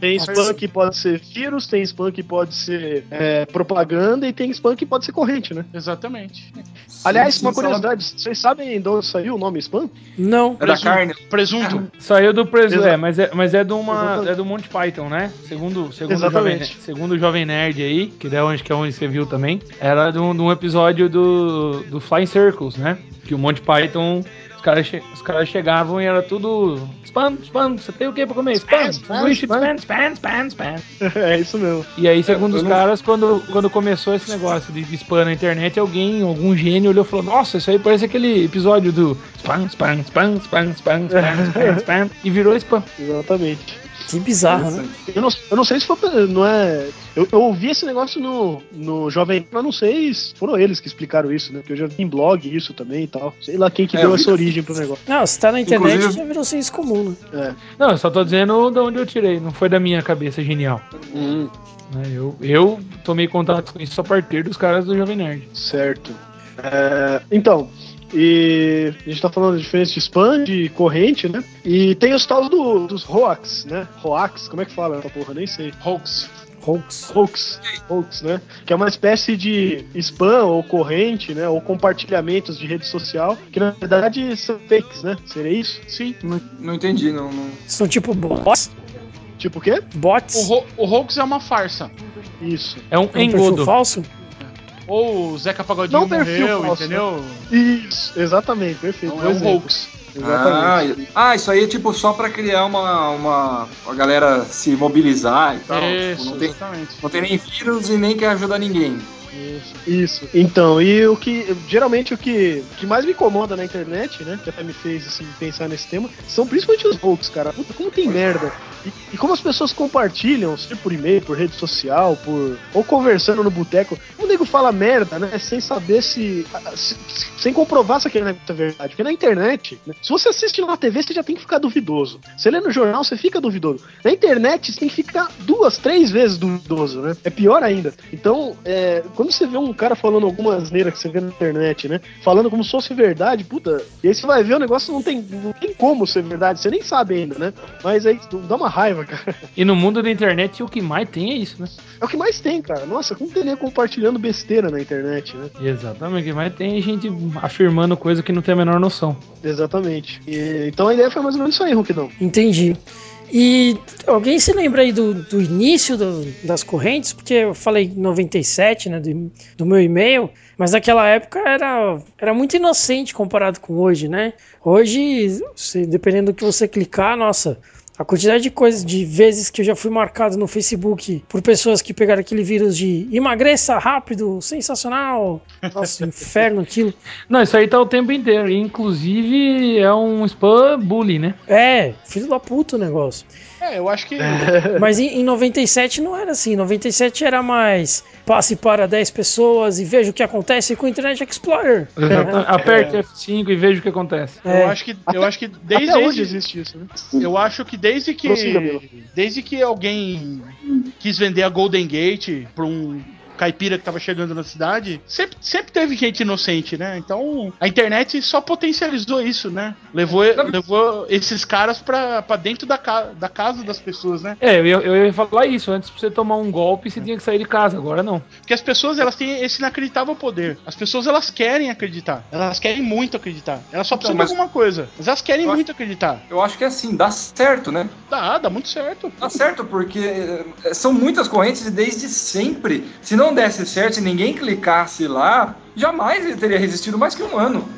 Tem spam que pode ser vírus, tem spam que pode ser é, propaganda e tem spam que pode ser corrente, né? Exatamente. Aliás, Sim, uma sim, curiosidade, vocês sabem de onde saiu o nome spam? Não. É da carne. Presunto. Saiu do preso, Exa- é, mas é, mas é de uma Exatamente. é do Monty Python, né? Segundo segundo Exatamente. jovem, segundo o jovem nerd aí, que é onde que é onde você viu também, era de um, de um episódio do do Flying Circles, né? Que o Monty Python os caras che- os caras chegavam e era tudo spam, spam, você tem o que pra comer? Spam, Spam, spam. spam, spam, spam, spam. é isso mesmo. E aí, segundo eu os não- caras, quando, quando começou esse negócio de, de spam na internet, alguém, algum gênio olhou e falou: Nossa, isso aí parece aquele episódio do spam, spam, spam, spam, spam, spam, spam, spam, e virou spam. Exatamente. Que bizarro, né? Eu não, eu não sei se foi. Não é. Eu, eu ouvi esse negócio no, no Jovem Pan, mas não sei se foram eles que explicaram isso, né? Porque eu já vi em blog isso também e tal. Sei lá quem que É, deu eu essa vi- origem pro negócio. Não, se tá na internet Inclusive- já virou senso comum, né? É. Não, eu só tô dizendo de onde eu tirei, não foi da minha cabeça genial. Hum, né? Eu, eu tomei contato com isso a partir dos caras do Jovem Nerd. certo. É, então. E a gente tá falando da diferença de spam, de corrente, né? E tem os tal do, dos hoax, né? Hoax, como é que fala essa porra? Nem sei. Hoax. Hoax. Hoax, hoax, né? Que é uma espécie de spam ou corrente, né? Ou compartilhamentos de rede social, que na verdade são fakes, né? Seria isso? Sim. Não, não entendi, não, não- São tipo bots? Tipo o quê? Bots? O, ho o hoax é uma farsa. Isso. É um É um engodo. falso? Ou o Zeca Pagodinho Não perfil morreu, falso, entendeu? Isso, exatamente, perfeito. Não é um hoax. Ah, Exatamente. e- ah, isso aí é tipo só pra criar uma, uma a galera se mobilizar e tal. Tipo, Isso, não, tem, exatamente. não tem nem vírus e nem quer ajudar ninguém. Isso. Isso. Então, e o que. Geralmente o que, que mais me incomoda na internet, né? Que até me fez assim, pensar nesse tema, são principalmente os hoax, cara. Puta, como tem merda. E, e como as pessoas compartilham, seja por e-mail, por rede social, por. ou conversando no boteco. O nego fala merda, né? Sem saber se. se- se- sem comprovar se aquele negócio é verdade. Porque na internet, né, se você assiste na TV, você já tem que ficar duvidoso. Você lê no jornal, você fica duvidoso. Na internet, você tem que ficar duas, três vezes duvidoso, né? É pior ainda. Então, é, quando você vê um cara falando alguma asneira que você vê na internet, né? Falando como se fosse verdade, puta. E aí você vai ver o negócio não tem, não tem como ser verdade, você nem sabe ainda, né? Mas aí dá uma raiva, cara. E no mundo da internet o que mais tem é isso, né? É o que mais tem, cara. Nossa, como tem nego compartilhando besteira na internet, né? Exatamente, o que mais tem é gente afirmando coisa que não tem a menor noção. Exatamente. E- então a ideia foi mais ou menos isso aí, Ronquidão. Entendi. E alguém se lembra aí do, do início do- das correntes? Porque eu falei 97, né, do, do meu e-mail, mas naquela época era, era muito inocente comparado com hoje, né? Hoje, se- dependendo do que você clicar, nossa, A quantidade de coisas, de vezes que eu já fui marcado no Facebook por pessoas que pegaram aquele vírus de emagreça rápido, sensacional. Nossa, inferno aquilo. Não, isso aí tá o tempo inteiro. Inclusive, é um spam bully, né? É, filho da puta o negócio. É, eu acho que. Mas em, em 97 não era assim. 97 era mais passe para 10 pessoas e veja o que acontece com o Internet Explorer. Aperte F5 e veja o que acontece. É. Eu acho que, eu acho que desde hoje existe isso, né? Eu acho que desde que Prossiga, desde que alguém quis vender a Golden Gate pra um caipira que tava chegando na cidade, sempre, sempre teve gente inocente, né? Então a internet só potencializou isso, né? Levou, levou esses caras pra, pra dentro da, ca- da casa das pessoas, né? É, eu ia, eu ia falar isso. Antes, pra você tomar um golpe, você tinha que sair de casa. Agora não. Porque as pessoas elas têm esse inacreditável poder. As pessoas elas querem acreditar. Elas querem muito acreditar. Elas só precisam mas- de alguma coisa. Mas elas querem Eu acho- muito acreditar. Eu acho que é assim, dá certo, né? Dá, dá muito certo. Dá certo, porque eh, são muitas correntes e desde sempre. Se não desse certo, se ninguém clicasse lá, jamais ele teria resistido mais que um ano.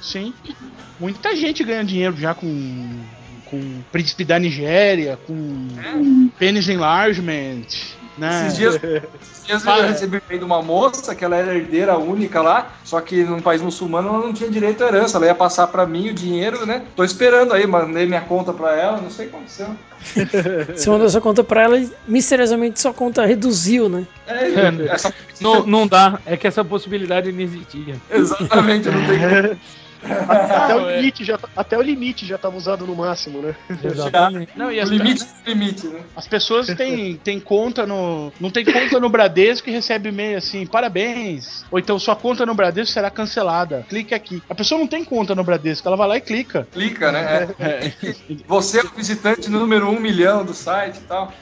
Sim. Muita gente ganha dinheiro já com. com Príncipe da Nigéria, com Penis Enlargement, né? Esses dias, esses dias eu recebi um e-mail de uma moça que ela era herdeira única lá, só que num país muçulmano ela não tinha direito à herança. Ela ia passar pra mim o dinheiro, né? Tô esperando aí, mandei minha conta pra ela, não sei o que aconteceu. Você mandou sua conta pra ela e misteriosamente sua conta reduziu, né? É, essa, Não, não dá. É que essa possibilidade não existia. exatamente, eu não tenho Até, o é. limite já, até o limite já tava usado no máximo, né? Exatamente. Não, e o as, limite do limite, né? as pessoas têm, têm conta no. Não tem conta no Bradesco e recebe e-mail assim, parabéns. Ou então sua conta no Bradesco será cancelada. Clique aqui. A pessoa não tem conta no Bradesco, ela vai lá e clica. Clica, né? É. Você é o visitante número um milhão do site e tal.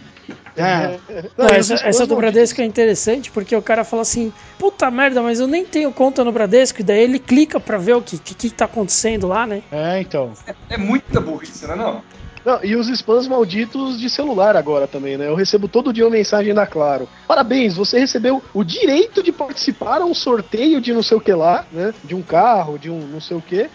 É. Não, e os essa, essa do. Bradesco é interessante porque o cara fala assim: puta merda, mas eu nem tenho conta no Bradesco. E daí ele clica pra ver o que, que, que tá acontecendo lá, né? É, então. É muita burrice, né? Não? Não, e os spams malditos de celular agora também, né? Eu recebo todo dia uma mensagem da Claro. Parabéns, você recebeu o direito de participar a um sorteio de não sei o que lá, né? De um carro, de um não sei o que.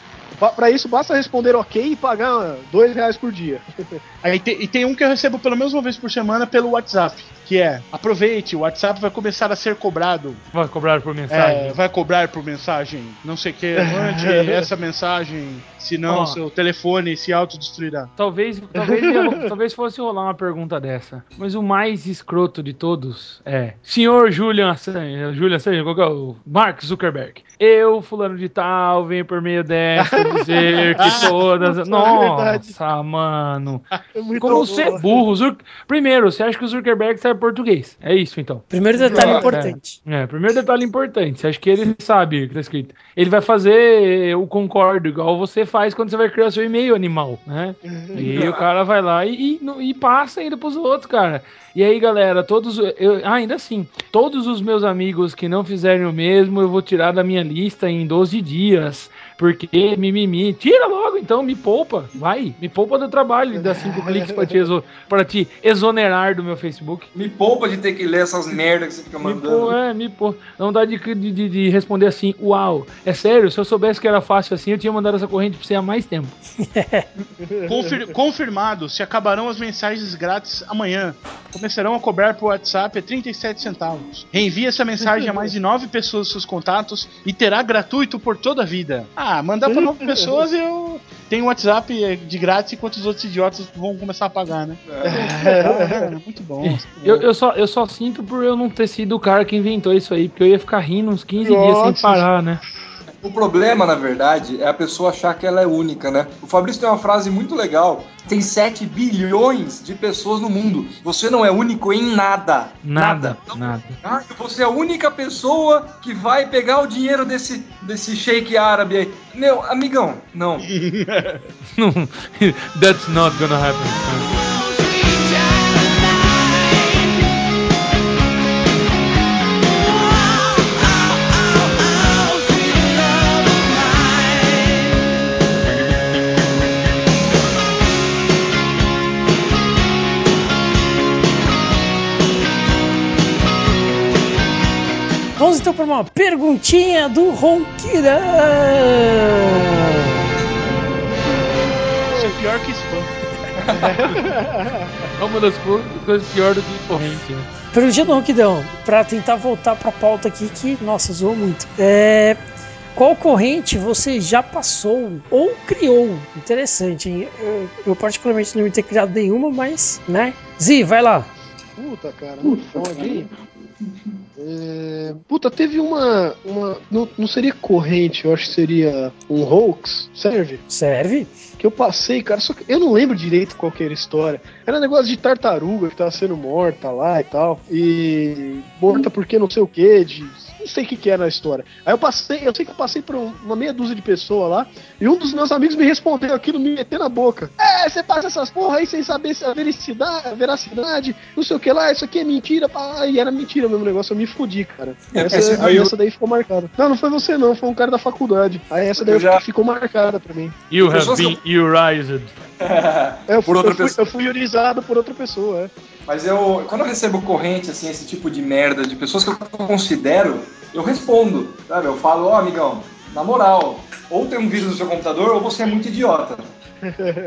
Pra isso, basta responder ok e pagar dois reais por dia. Aí tem, e tem um que eu recebo pelo menos uma vez por semana pelo WhatsApp, que é aproveite, o WhatsApp vai começar a ser cobrado. Vai cobrar por mensagem. É, vai cobrar por mensagem, não sei o que, mande essa mensagem, senão Ó. seu telefone se autodestruirá. Talvez, talvez, talvez fosse rolar uma pergunta dessa. Mas o mais escroto de todos é: Senhor Julian Assange, Julian Assange, qual que é o Mark Zuckerberg? Eu, fulano de tal, venho por meio dessa dizer que todas. Nossa, mano. É muito Como bom. você é burro. Zur- Primeiro, você acha que o Zuckerberg sabe português? É isso então. Primeiro detalhe Ah, importante. É, primeiro detalhe importante, você acha que ele sabe o que tá escrito. Ele vai fazer o concordo, igual você faz quando você vai criar seu e-mail animal, né? E o cara vai lá e, e, e passa ainda pros outros, cara. E aí, galera, todos. Eu, ah, ainda assim, todos os meus amigos que não fizerem o mesmo, eu vou tirar da minha lista em 12 dias. Porque mimimi. Tira logo então, me poupa. Vai, me poupa do trabalho. Dá cinco cliques pra te, exo, pra te exonerar do meu Facebook. Me poupa de ter que ler essas merdas que você fica Me mandando. pô, é, me pô. Não dá de, de, de- de responder assim, uau. É sério, se eu soubesse que era fácil assim, eu tinha mandado essa corrente pra você há mais tempo. Confir- confirmado, se acabarão as mensagens grátis amanhã. Começarão a cobrar por WhatsApp a 37 centavos. Reenvie essa mensagem a mais de 9 pessoas dos seus contatos e terá gratuito por toda a vida. Ah, mandar pra 9 pessoas eu tenho WhatsApp é, de grátis enquanto os outros idiotas vão começar a pagar, né? É, muito bom. Eu, eu, só, eu só sinto por eu não ter sido o cara que inventou isso aí, porque eu ia ficar rindo uns 15 dias sem Nossa. parar, né? O problema, na verdade, é a pessoa achar que ela é única, né? O Fabrício tem uma frase muito legal. Tem 7 bilhões de pessoas no mundo. Você não é único em nada. Nada, nada. Ah, você é a única pessoa que vai pegar o dinheiro desse, desse shake árabe aí. Meu, amigão, não. That's not gonna happen. Então para uma perguntinha do Ronquirão. Isso é pior que spam. É uma das co- coisas piores do que corrente. Né? Perguntinha do Ronquidão, pra tentar voltar pra pauta aqui que, nossa, zoou muito. É. Qual corrente você já passou ou criou? Interessante, hein? Eu, eu particularmente não me ter criado nenhuma, mas, né? Zi, vai lá. Puta, cara, não fode, hein? É, Puta, teve uma. uma não, não seria corrente, eu acho que seria um hoax, serve? Serve? Que eu passei, cara, só que eu não lembro direito qual que era a história. Era um negócio de tartaruga que tava sendo morta lá e tal. E morta porque não sei o que, de. Não sei o que, que era a história. Aí eu passei, eu sei que eu passei por um- uma meia dúzia de pessoas lá, e um dos meus amigos me respondeu aquilo, me meteu na boca. É, você passa essas porra aí sem saber se a veracidade, a veracidade, não sei o que lá, isso aqui é mentira, pá. E era mentira mesmo o negócio, eu me fudi, cara. Essa, Esse- aí, aí eu- essa daí ficou marcada. Não, não foi você não, foi um cara da faculdade. Aí essa daí já- ficou marcada pra mim. You have been erased. É, eu, Por fui, outra eu, fui, pessoa. eu fui por outra pessoa, é. Mas eu, quando eu recebo corrente, assim, esse tipo de merda de pessoas que eu considero, eu respondo, sabe? Eu falo, ó, amigão, na moral, ou tem um vírus no seu computador ou você é muito idiota.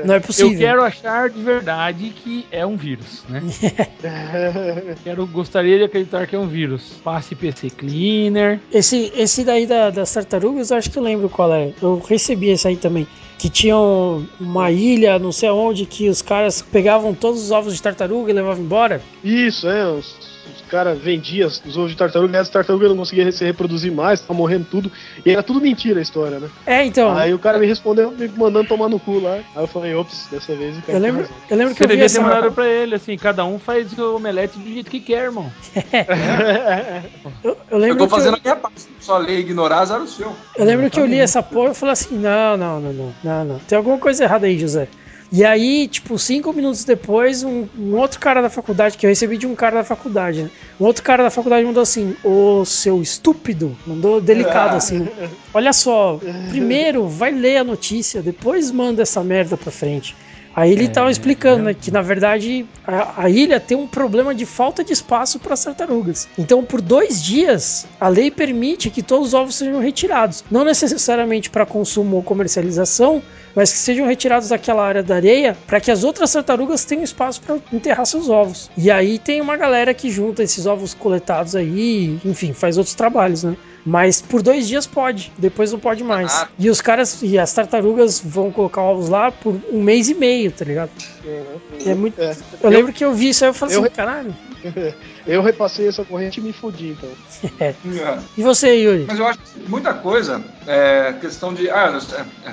Não é Eu possível. quero achar de verdade que é um vírus, né? Quero, gostaria de acreditar que é um vírus. Passe PC Cleaner. Esse, esse daí da- das tartarugas, eu acho que eu lembro qual é. Eu recebi esse aí também. Que tinham uma ilha, não sei onde, que os caras pegavam todos os ovos de tartaruga e levavam embora. Isso, é. Os, os caras vendiam os ovos de tartaruga, e as tartarugas não conseguiam se reproduzir mais, tava morrendo tudo. E era tudo mentira a história, né? É, então. Aí o cara me respondeu, me mandando tomar no cu lá. Aí eu falei, ops, dessa vez o cara Eu lembro, eu lembro que Você eu vi devia ter mandado pra ele, assim, cada um faz o omelete do jeito que quer, irmão. Eu, eu Eu lembro tô que eu- fazendo a minha parte. Só ler e ignorar, azar o seu. Eu lembro que eu li essa porra e falei assim: não, não, não, não, não, não. Tem alguma coisa errada aí, José. E aí, tipo, cinco minutos depois, um, um outro cara da faculdade, que eu recebi de um cara da faculdade, né? Um outro cara da faculdade mandou assim: Ô seu estúpido, mandou delicado assim. Olha só, primeiro vai ler a notícia, depois manda essa merda pra frente. Aí ele tava explicando, né, que na verdade a, a ilha tem um problema de falta de espaço para as tartarugas. Então, por dois dias, a lei permite que todos os ovos sejam retirados. Não necessariamente para consumo ou comercialização, mas que sejam retirados daquela área da areia para que as outras tartarugas tenham espaço para enterrar seus ovos. E aí tem uma galera que junta esses ovos coletados aí, enfim, faz outros trabalhos, né? Mas por dois dias pode, depois não pode mais. Ah. E os caras e as tartarugas vão colocar ovos lá por um mês e meio, tá ligado? É muito. É. Eu lembro que eu vi isso aí eu falei eu- assim, caralho. Eu repassei essa corrente e me fudi, então. E você, Yuri? Mas eu acho que muita coisa é questão de. Ah,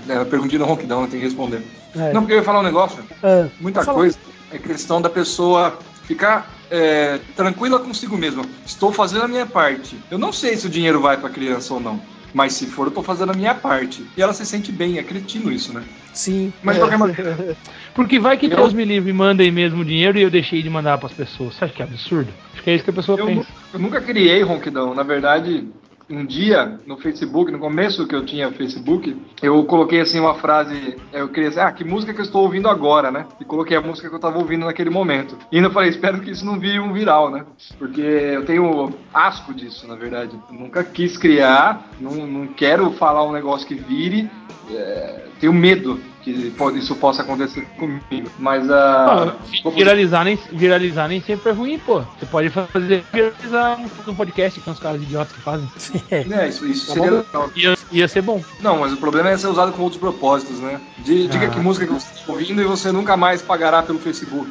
eu, é, perguntei no ronquidão, eu tenho que responder. É. Não, porque eu ia falar um negócio. Ah, Muita coisa é questão da pessoa ficar é, tranquila consigo mesma. Estou fazendo a minha parte. Eu não sei se o dinheiro vai para criança ou não. Mas se for, eu tô fazendo a minha parte. E ela se sente bem, é cretino isso, né? sim. Mas de qualquer maneira. Porque vai que Eu- Deus me livre e mandem mesmo dinheiro e eu deixei de mandar pras pessoas. Você acha que é absurdo? Acho que é isso que a pessoa Eu, pensa. eu nunca criei ronquidão. Na verdade, um dia no Facebook, no começo que eu tinha Facebook, eu coloquei assim uma frase. Eu queria dizer, ah, que música que eu estou ouvindo agora, né? E coloquei a música que eu estava ouvindo naquele momento. E ainda falei, espero que isso não vire um viral, né? Porque eu tenho asco disso, na verdade. Eu nunca quis criar, não, não quero falar um negócio que vire. é, tenho medo que pode- isso possa acontecer comigo. Mas a. Ah, viralizar, nem, viralizar nem sempre é ruim, pô. Você pode fazer viralizar um, um podcast com os caras idiotas que fazem. É, isso, isso seria legal. Ia, ia ser bom. Não, mas o problema é ser usado com outros propósitos, né? De- Diga Ah. que música que você está ouvindo e você nunca mais pagará pelo Facebook.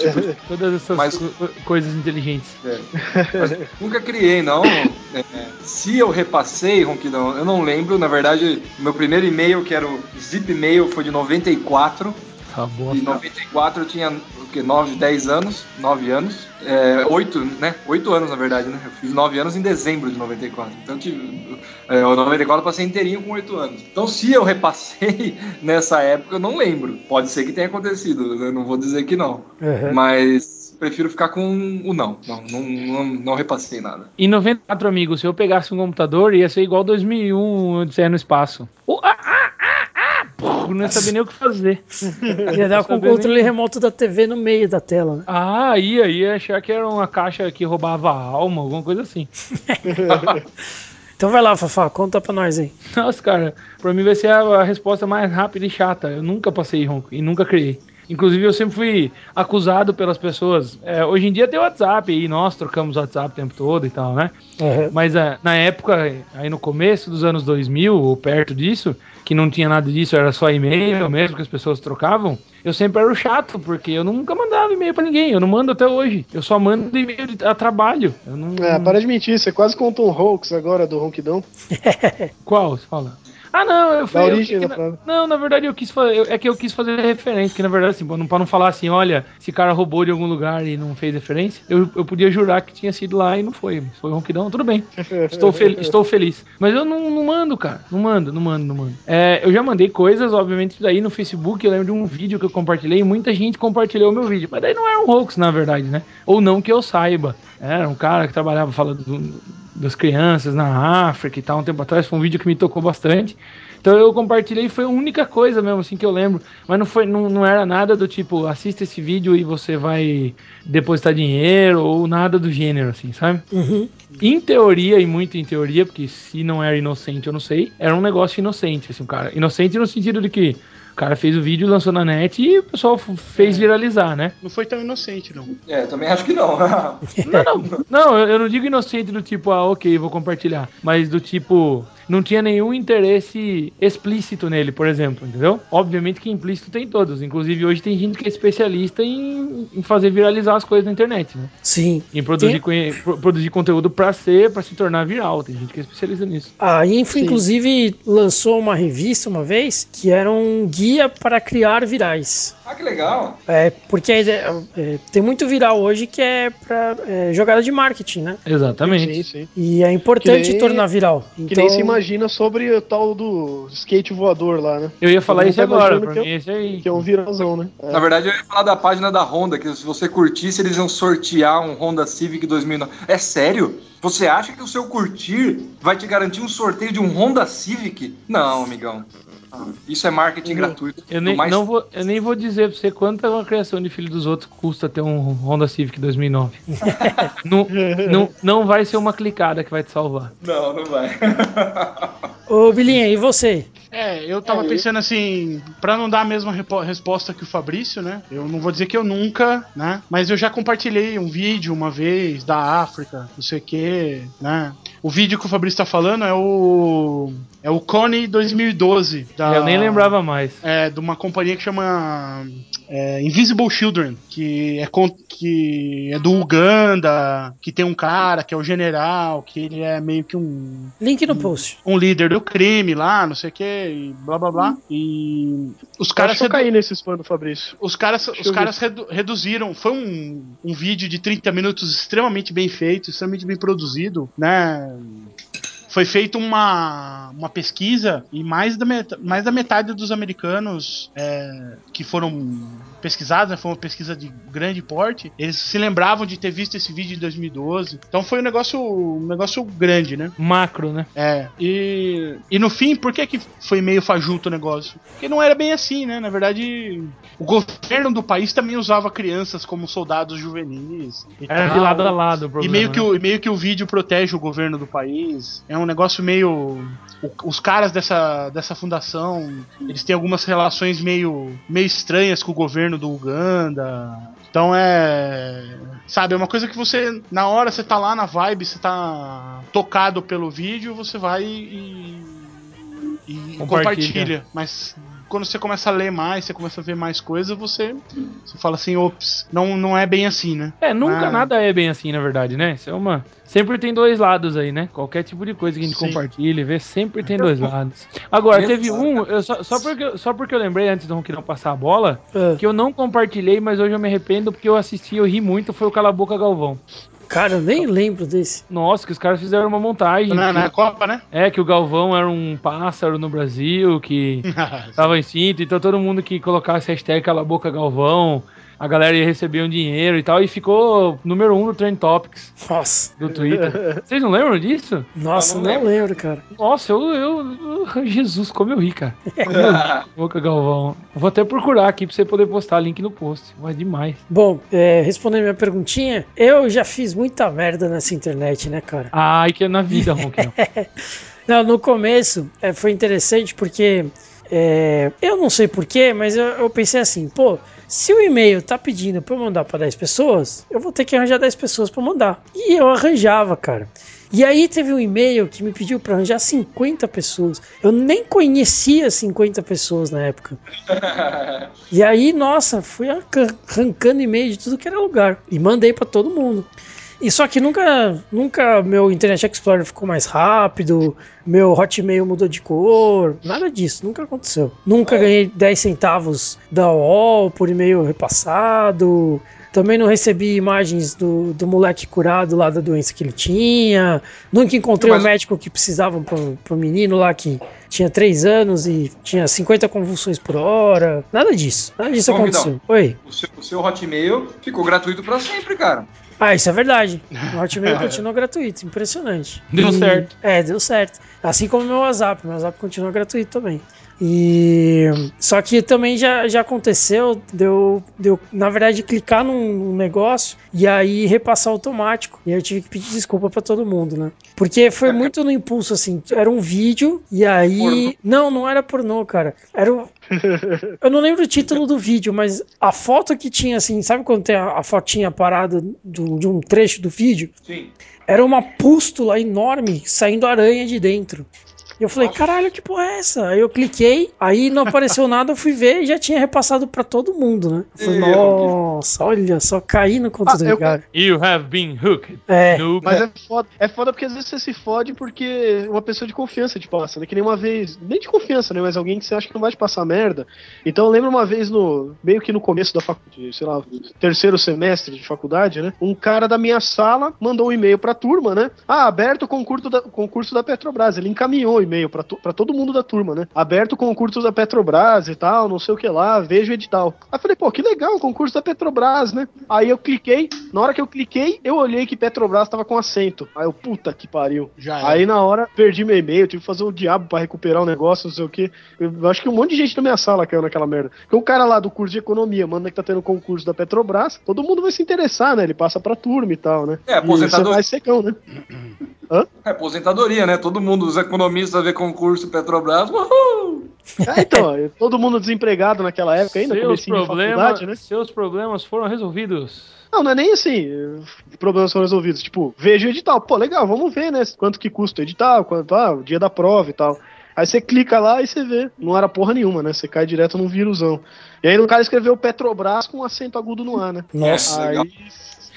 Tipo de- Todas essas Mas- co- coisas inteligentes. é. Mas nunca criei, não. É, se eu repassei, Ronquidão, eu não lembro. Na verdade, meu primeiro e-mail, que era o Zip Mail, foi de 94. Tá bom. E em 94 eu tinha o quê? 9, 10 anos, 9 anos. É, 8, né? 8 anos, na verdade, né? Eu fiz 9 anos em dezembro de 94. Então, eu tive, é, o 94 eu passei inteirinho com 8 anos. Então, se eu repassei nessa época, eu não lembro. Pode ser que tenha acontecido, eu não vou dizer que não. Uhum. Mas prefiro ficar com o não. Não, não, não, não repassei nada. Em 94, amigos, se eu pegasse um computador, ia ser igual 2001, Odisseia no Espaço. Oh, ah, ah, pô, não ia saber nem o que fazer. Ia dar com o Sabia controle nem- remoto da TV no meio da tela, né? Ah, ia, ia achar que era uma caixa que roubava a alma, alguma coisa assim. Então vai lá, Fafá, conta pra nós aí. Nossa, cara, pra mim vai ser a, resposta mais rápida e chata. Eu nunca passei ronco e nunca criei. Inclusive, eu sempre fui acusado pelas pessoas. é, hoje em dia tem WhatsApp e nós trocamos WhatsApp o tempo todo e tal, né? Aham. Mas é, na época, aí no começo dos anos 2000, ou perto disso, que não tinha nada disso, era só e-mail mesmo que as pessoas trocavam, eu sempre era o chato, porque eu nunca mandava e-mail pra ninguém, eu não mando até hoje. Eu só mando e-mail a trabalho. Eu não... É, para de mentir, você quase contou um hoax agora do Ronquidão. Qual? Você fala? Ah, não, eu fui. Da origem é que da na- frase. Não, na verdade eu quis fazer. eu- é que eu quis fazer referência, que na verdade, assim, pra não, pra não falar assim, olha, esse cara roubou de algum lugar e não fez referência, eu, eu podia jurar que tinha sido lá e não foi. Foi ronquidão, tudo bem. Estou, fel- estou feliz. Mas eu não, não mando, cara. Não mando, não mando, não mando. É, eu já mandei coisas, obviamente, daí no Facebook. Eu lembro de um vídeo que eu compartilhei e muita gente compartilhou o meu vídeo. Mas daí não era um hoax, na verdade, né? Ou não que eu saiba. Era um cara que trabalhava falando do- das crianças na África e tal, um tempo atrás. Foi um vídeo que me tocou bastante. Então eu compartilhei, foi a única coisa mesmo assim que eu lembro. Mas não, foi, não, não era nada do tipo, assista esse vídeo e você vai depositar dinheiro ou nada do gênero, assim, sabe? Uhum. Em teoria, e muito em teoria, porque se não era inocente, eu não sei, era um negócio inocente, assim, cara. Inocente no sentido de que cara fez o vídeo, lançou na net e o pessoal fez viralizar, né? Não foi tão inocente, não. É, também acho que não. Não, não, não, eu eu não digo inocente do tipo, ah, ok, vou compartilhar. Mas do tipo, não tinha nenhum interesse explícito nele, por exemplo, entendeu? Obviamente que implícito tem todos. Inclusive, hoje tem gente que é especialista em, em fazer viralizar as coisas na internet, né? Sim. Em produzir, Tem- conhe- pro- produzir conteúdo pra ser, pra se tornar viral. Tem gente que é especialista nisso. A Info, Sim. inclusive, lançou uma revista uma vez que era um guia para criar virais. ah, que legal. É, porque ideia- é, tem muito viral hoje que é para jogada de marketing, né? Exatamente. Sim, sim. E é importante Que nem- tornar viral. Que Então, nem se imagina sobre o tal do skate voador lá, né? Eu ia falar Todo isso tá agora, pra que mim esse aí. Que é um viralzão, né? É. Na verdade, eu ia falar da página da Honda, que se você curtisse, eles iam sortear um Honda Civic 2009. É sério? Você acha que o seu curtir vai te garantir um sorteio de um Honda Civic? Não, amigão. Ah, Isso é marketing gratuito. Eu nem, mais- não vou, eu nem vou dizer pra você quanto uma criação de filho dos outros custa ter um Honda Civic 2009. não, não, não vai ser uma clicada que vai te salvar. Não, não vai. Ô, Bilinha, e você? É, eu tava É, eu- pensando assim, pra não dar a mesma resposta que o Fabrício, né? Eu não vou dizer que eu nunca, né? Mas eu já compartilhei um vídeo uma vez da África, não sei o que, né? O vídeo que o Fabrício tá falando é o. É o Cone 2012. Da, Eu nem lembrava mais. É, de uma companhia que chama é, Invisible Children, que é, que é do Uganda, que tem um cara que é o general, que ele é meio que um Link no post. um líder do crime lá, não sei o que, e blá blá blá. E os Cara, caras Acho que eu caí nesse spam do Fabrício. os caras, Deixa os caras redu- reduziram. Foi um, um vídeo de 30 minutos extremamente bem feito, extremamente bem produzido, né? um, Foi feita uma, uma pesquisa e mais da, met- mais da metade dos americanos é, que foram pesquisados, né, foi uma pesquisa de grande porte, eles se lembravam de ter visto esse vídeo em 2012. Então foi um negócio, um negócio grande, né? Macro, né? É, e, e no fim, por que, que foi meio fajuto o negócio? Porque não era bem assim, né? Na verdade, o governo do país também usava crianças como soldados juvenis. e Era de lado a lado o E problema. meio que, né? o, e meio que o vídeo protege o governo do país. É um negócio meio. os caras dessa, dessa fundação, eles têm algumas relações meio, meio estranhas com o governo do Uganda. Então é. Sabe, é uma coisa que você. Na hora você tá lá na vibe, você tá tocado pelo vídeo, você vai e. e Compartilha. compartilha. Mas quando você começa a ler mais, você começa a ver mais coisas, você, você fala assim, ops, não, não é bem assim, né? É, nunca Ah. nada é bem assim, na verdade, né? Isso é uma. Sempre tem dois lados aí, né? Qualquer tipo de coisa que a gente Sim. compartilha e vê, sempre tem dois lados. Agora, teve um, eu só, só, porque, eu- só porque eu lembrei antes do Ronquidão passar a bola, Ah, que eu não compartilhei, mas hoje eu me arrependo porque eu assisti, eu ri muito, foi o Cala a Boca Galvão. Cara, eu nem lembro desse. Nossa, que os caras fizeram uma montagem. Na, que- na Copa, né? É, que o Galvão era um pássaro no Brasil, que tava em cinto, então todo mundo que colocasse hashtag Cala a Boca Galvão, a galera ia receber um dinheiro e tal, e ficou número um no Trend Topics Nossa, do Twitter. Vocês não lembram disso? nossa, não não, lembro. lembro, cara. Nossa, eu, eu, eu- Jesus, como eu ri, cara. Eu Boca Galvão. Vou até procurar aqui pra você poder postar link no post. Vai demais. Bom, é, respondendo minha perguntinha, eu já fiz muita merda nessa internet, né, cara? Ai, que é na vida, Ronquinho. Não, no começo é, foi interessante porque é, eu não sei porquê, mas eu, eu pensei assim, pô, se o e-mail tá pedindo pra eu mandar pra 10 pessoas, eu vou ter que arranjar 10 pessoas pra mandar. E eu arranjava, cara. E aí teve um e-mail que me pediu pra arranjar 50 pessoas. Eu nem conhecia 50 pessoas na época. E aí, nossa, fui arranca- arrancando e-mail de tudo que era lugar. E mandei pra todo mundo. E só que nunca, nunca meu Internet Explorer ficou mais rápido, meu Hotmail mudou de cor, nada disso, nunca aconteceu. Nunca ganhei 10 centavos da UOL por e-mail repassado. Também não recebi imagens do, do moleque curado lá da doença que ele tinha. Nunca encontrei o Mas- médico que precisavam pro, pro menino lá que tinha 3 anos e tinha 50 convulsões por hora. Nada disso. Nada disso Vidal. aconteceu. Oi. O seu, o seu Hotmail ficou gratuito pra sempre, cara. Ah, isso é verdade. O Hotmail continua gratuito, impressionante. Deu E- certo. É, deu certo. Assim como o meu WhatsApp, meu WhatsApp continua gratuito também. E só que também já, já aconteceu deu, deu, na verdade, clicar num, num negócio e aí repassar automático. E aí eu tive que pedir desculpa pra todo mundo, né? Porque foi muito no impulso, assim. Era um vídeo e aí. Pornô. Não, não era pornô, cara. Era um, eu não lembro o título do vídeo, mas a foto que tinha assim, sabe quando tem a, a fotinha parada do- de um trecho do vídeo? Sim. Era uma pústula enorme saindo aranha de dentro. E eu falei, Nossa. caralho, que porra é essa? Aí eu cliquei, aí não apareceu nada, eu fui ver e já tinha repassado pra todo mundo, né? Eu falei, nossa, olha só, caí no conto Ah, do eu- Ricardo. You have been hooked. É, Noob. Mas é foda, é foda porque às vezes você se fode porque uma pessoa de confiança te passa, né? Que nem uma vez, nem de confiança, né? Mas alguém que você acha que não vai te passar merda. Então eu lembro uma vez no, meio que no começo da faculdade, sei lá, terceiro semestre de faculdade, né? Um cara da minha sala mandou um e-mail pra turma, né? Ah, aberto o concurso da, concurso da Petrobras. Ele encaminhou o e-mail pra todo mundo da turma, né? Aberto concurso da Petrobras e tal, não sei o que lá, veja o edital. Aí falei, pô, que legal o concurso da Petrobras, né? Aí eu cliquei, na hora que eu cliquei, eu olhei que Petrobras tava com acento. Aí eu, puta que pariu. Já. Aí na hora perdi meu e-mail, tive que fazer o diabo pra recuperar o negócio, não sei o que. Eu acho que um monte de gente na minha sala caiu naquela merda. Porque o cara lá do curso de economia manda que tá tendo concurso da Petrobras, todo mundo vai se interessar, né? Ele passa pra turma e tal, né? É, E você aposentador- vai secão, né? É aposentadoria, né? Todo mundo, os economistas vê concurso Petrobras. Uhul! É, então, todo mundo desempregado naquela época ainda, Seus problemas, né? seus problemas foram resolvidos. Não, não é nem assim, problemas foram resolvidos. Tipo, veja o edital. Pô, legal, vamos ver, né? Quanto que custa o edital, quanto, ah, o dia da prova e tal. Aí você clica lá e você vê. Não era porra nenhuma, né? Você cai direto num vírusão. E aí o cara escreveu Petrobras com um acento agudo no ar, né? nossa, legal.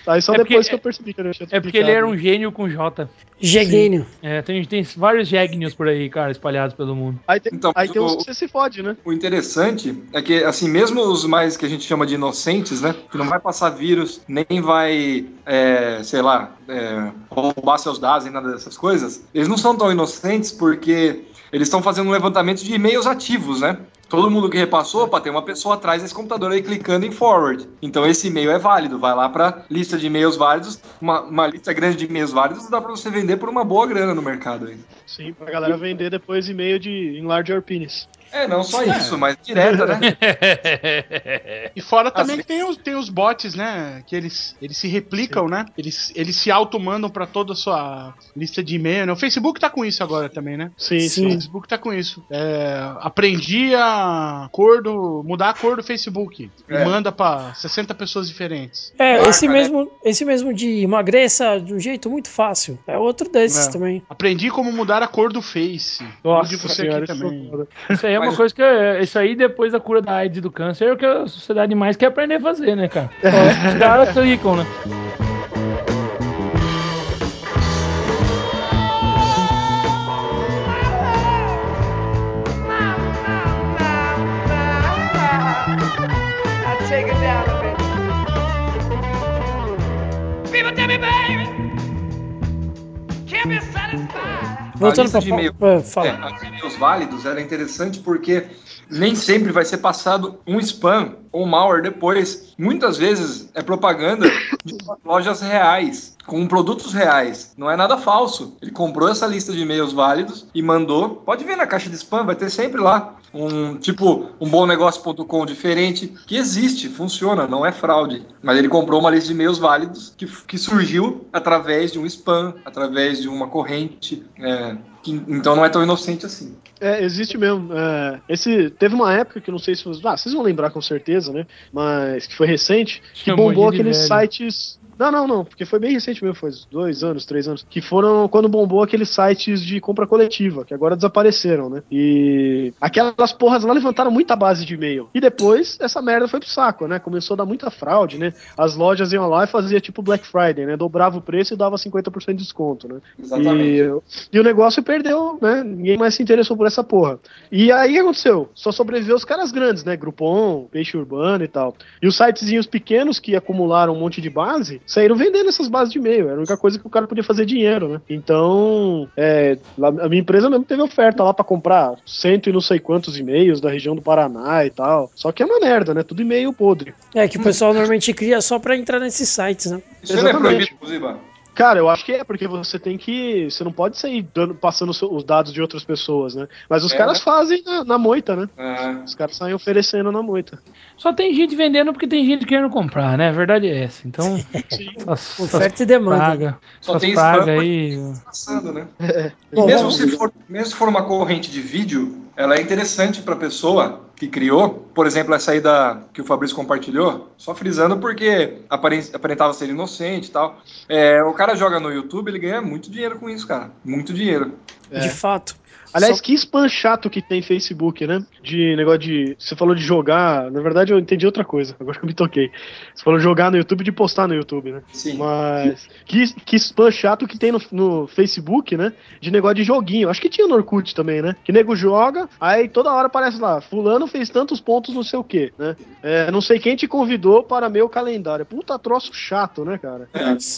Aí, só É depois porque- que eu percebi que tinha É porque ele era um gênio com J. gênio. É, tem, tem vários gênios por aí, cara, espalhados pelo mundo. Aí tem, Então, aí tem uns o- que você se fode, né? O interessante é que, assim, mesmo os mais que a gente chama de inocentes, né? Que não vai passar vírus, nem vai, é, sei lá, é, roubar seus dados e nada dessas coisas, eles não são tão inocentes porque eles estão fazendo um levantamento de e-mails ativos, né? Todo mundo que repassou, opa, tem uma pessoa atrás desse computador aí clicando em forward. Então esse e-mail é válido, vai lá para lista de e-mails válidos, uma, uma lista grande de e-mails válidos dá para você vender por uma boa grana no mercado aí. Sim, pra galera vender depois e-mail de enlarge your penis. É, não só isso, mas direta, né? E fora também Assim- que tem os, tem os bots, né? Que eles, eles se replicam, né? Eles, eles se automandam pra toda a sua lista de e-mail, né? O Facebook tá com isso agora também, né? Sim, O sim. Facebook tá com isso. É, aprendi a cor do. mudar a cor do Facebook. É. E manda pra 60 pessoas diferentes. É, Marca, esse né? mesmo, esse mesmo de emagreça de um jeito muito fácil. É outro desses É. também. Aprendi como mudar a cor do Face. Nossa Mude você senhora, aqui isso também. é foda. Isso aí é uma Mas- coisa que. é- Isso aí, depois da cura da AIDS e do câncer, é o que a sociedade mais quer aprender a fazer, né, cara? Os caras clicam, né? Voltando lista pra de fa- e-mail. é, É, e-mails válidos era interessante porque nem sempre vai ser passado um spam ou malware depois. Muitas vezes é propaganda de lojas reais com produtos reais. Não é nada falso. Ele comprou essa lista de e-mails válidos e mandou. Pode ver na caixa de spam, vai ter sempre lá um tipo um bom negócio.com diferente que existe, funciona, não é fraude. Mas ele comprou uma lista de e-mails válidos que, que surgiu através de um spam, através de uma corrente. É, que, então não é tão inocente assim. É, existe mesmo. É, esse teve uma época que não sei se vocês, ah, vocês vão lembrar com certeza, né? Mas que foi recente, que Chamou bombou de aqueles velho. sites. Não, não, não, porque foi bem recente mesmo, foi dois anos, três anos, que foram quando bombou aqueles sites de compra coletiva, que agora desapareceram, né? E aquelas porras lá levantaram muita base de e-mail. E depois essa merda foi pro saco, né? Começou a dar muita fraude, né? As lojas iam lá e fazia tipo Black Friday, né? Dobrava o preço e dava 50% de desconto, né? Exatamente. E, e o negócio perdeu, né? Ninguém mais se interessou por essa porra. E aí o que aconteceu? Só sobreviveu os caras grandes, né? Groupon, Peixe Urbano e tal. E os sitezinhos pequenos que acumularam um monte de base saíram vendendo essas bases de e-mail. Era a única coisa que o cara podia fazer dinheiro, né? Então, é, a minha empresa mesmo teve oferta lá pra comprar cento e não sei quantos e-mails da região do Paraná e tal. Só que é uma merda, né? Tudo e-mail podre. É que o pessoal normalmente cria só pra entrar nesses sites, né? Isso é Exatamente. proibido, Ziba? Cara, eu acho que é, porque você tem que. Você não pode sair dando, passando os- os dados de outras pessoas, né? Mas os É, caras né? fazem na, na moita, né? É. Os caras saem oferecendo na moita. Só tem gente vendendo porque tem gente querendo comprar, né? A verdade é essa. Então, Oferta e demanda. praga, Só tem spam. aí. passando, né? E Bom, mesmo vamos- se, for, mesmo se for uma corrente de vídeo, ela é interessante para a pessoa que criou. Por exemplo, essa aí da, que o Fabrício compartilhou, só frisando porque aparen- aparentava ser inocente e tal. É, o cara joga no YouTube, ele ganha muito dinheiro com isso, cara. Muito dinheiro. De fato. Aliás, Só- que spam chato que tem Facebook, né? De negócio de. Você falou de jogar. Na verdade, eu entendi outra coisa. Agora que eu me toquei. Você falou de jogar no YouTube e de postar no YouTube, né? Sim. Mas. Que, que spam chato que tem no, no Facebook, né? De negócio de joguinho. Acho que tinha no Orkut também, né? Que nego joga, aí toda hora aparece lá. Fulano fez tantos pontos, não sei o quê, né? É, não sei quem te convidou para meu calendário. Puta troço chato, né, cara?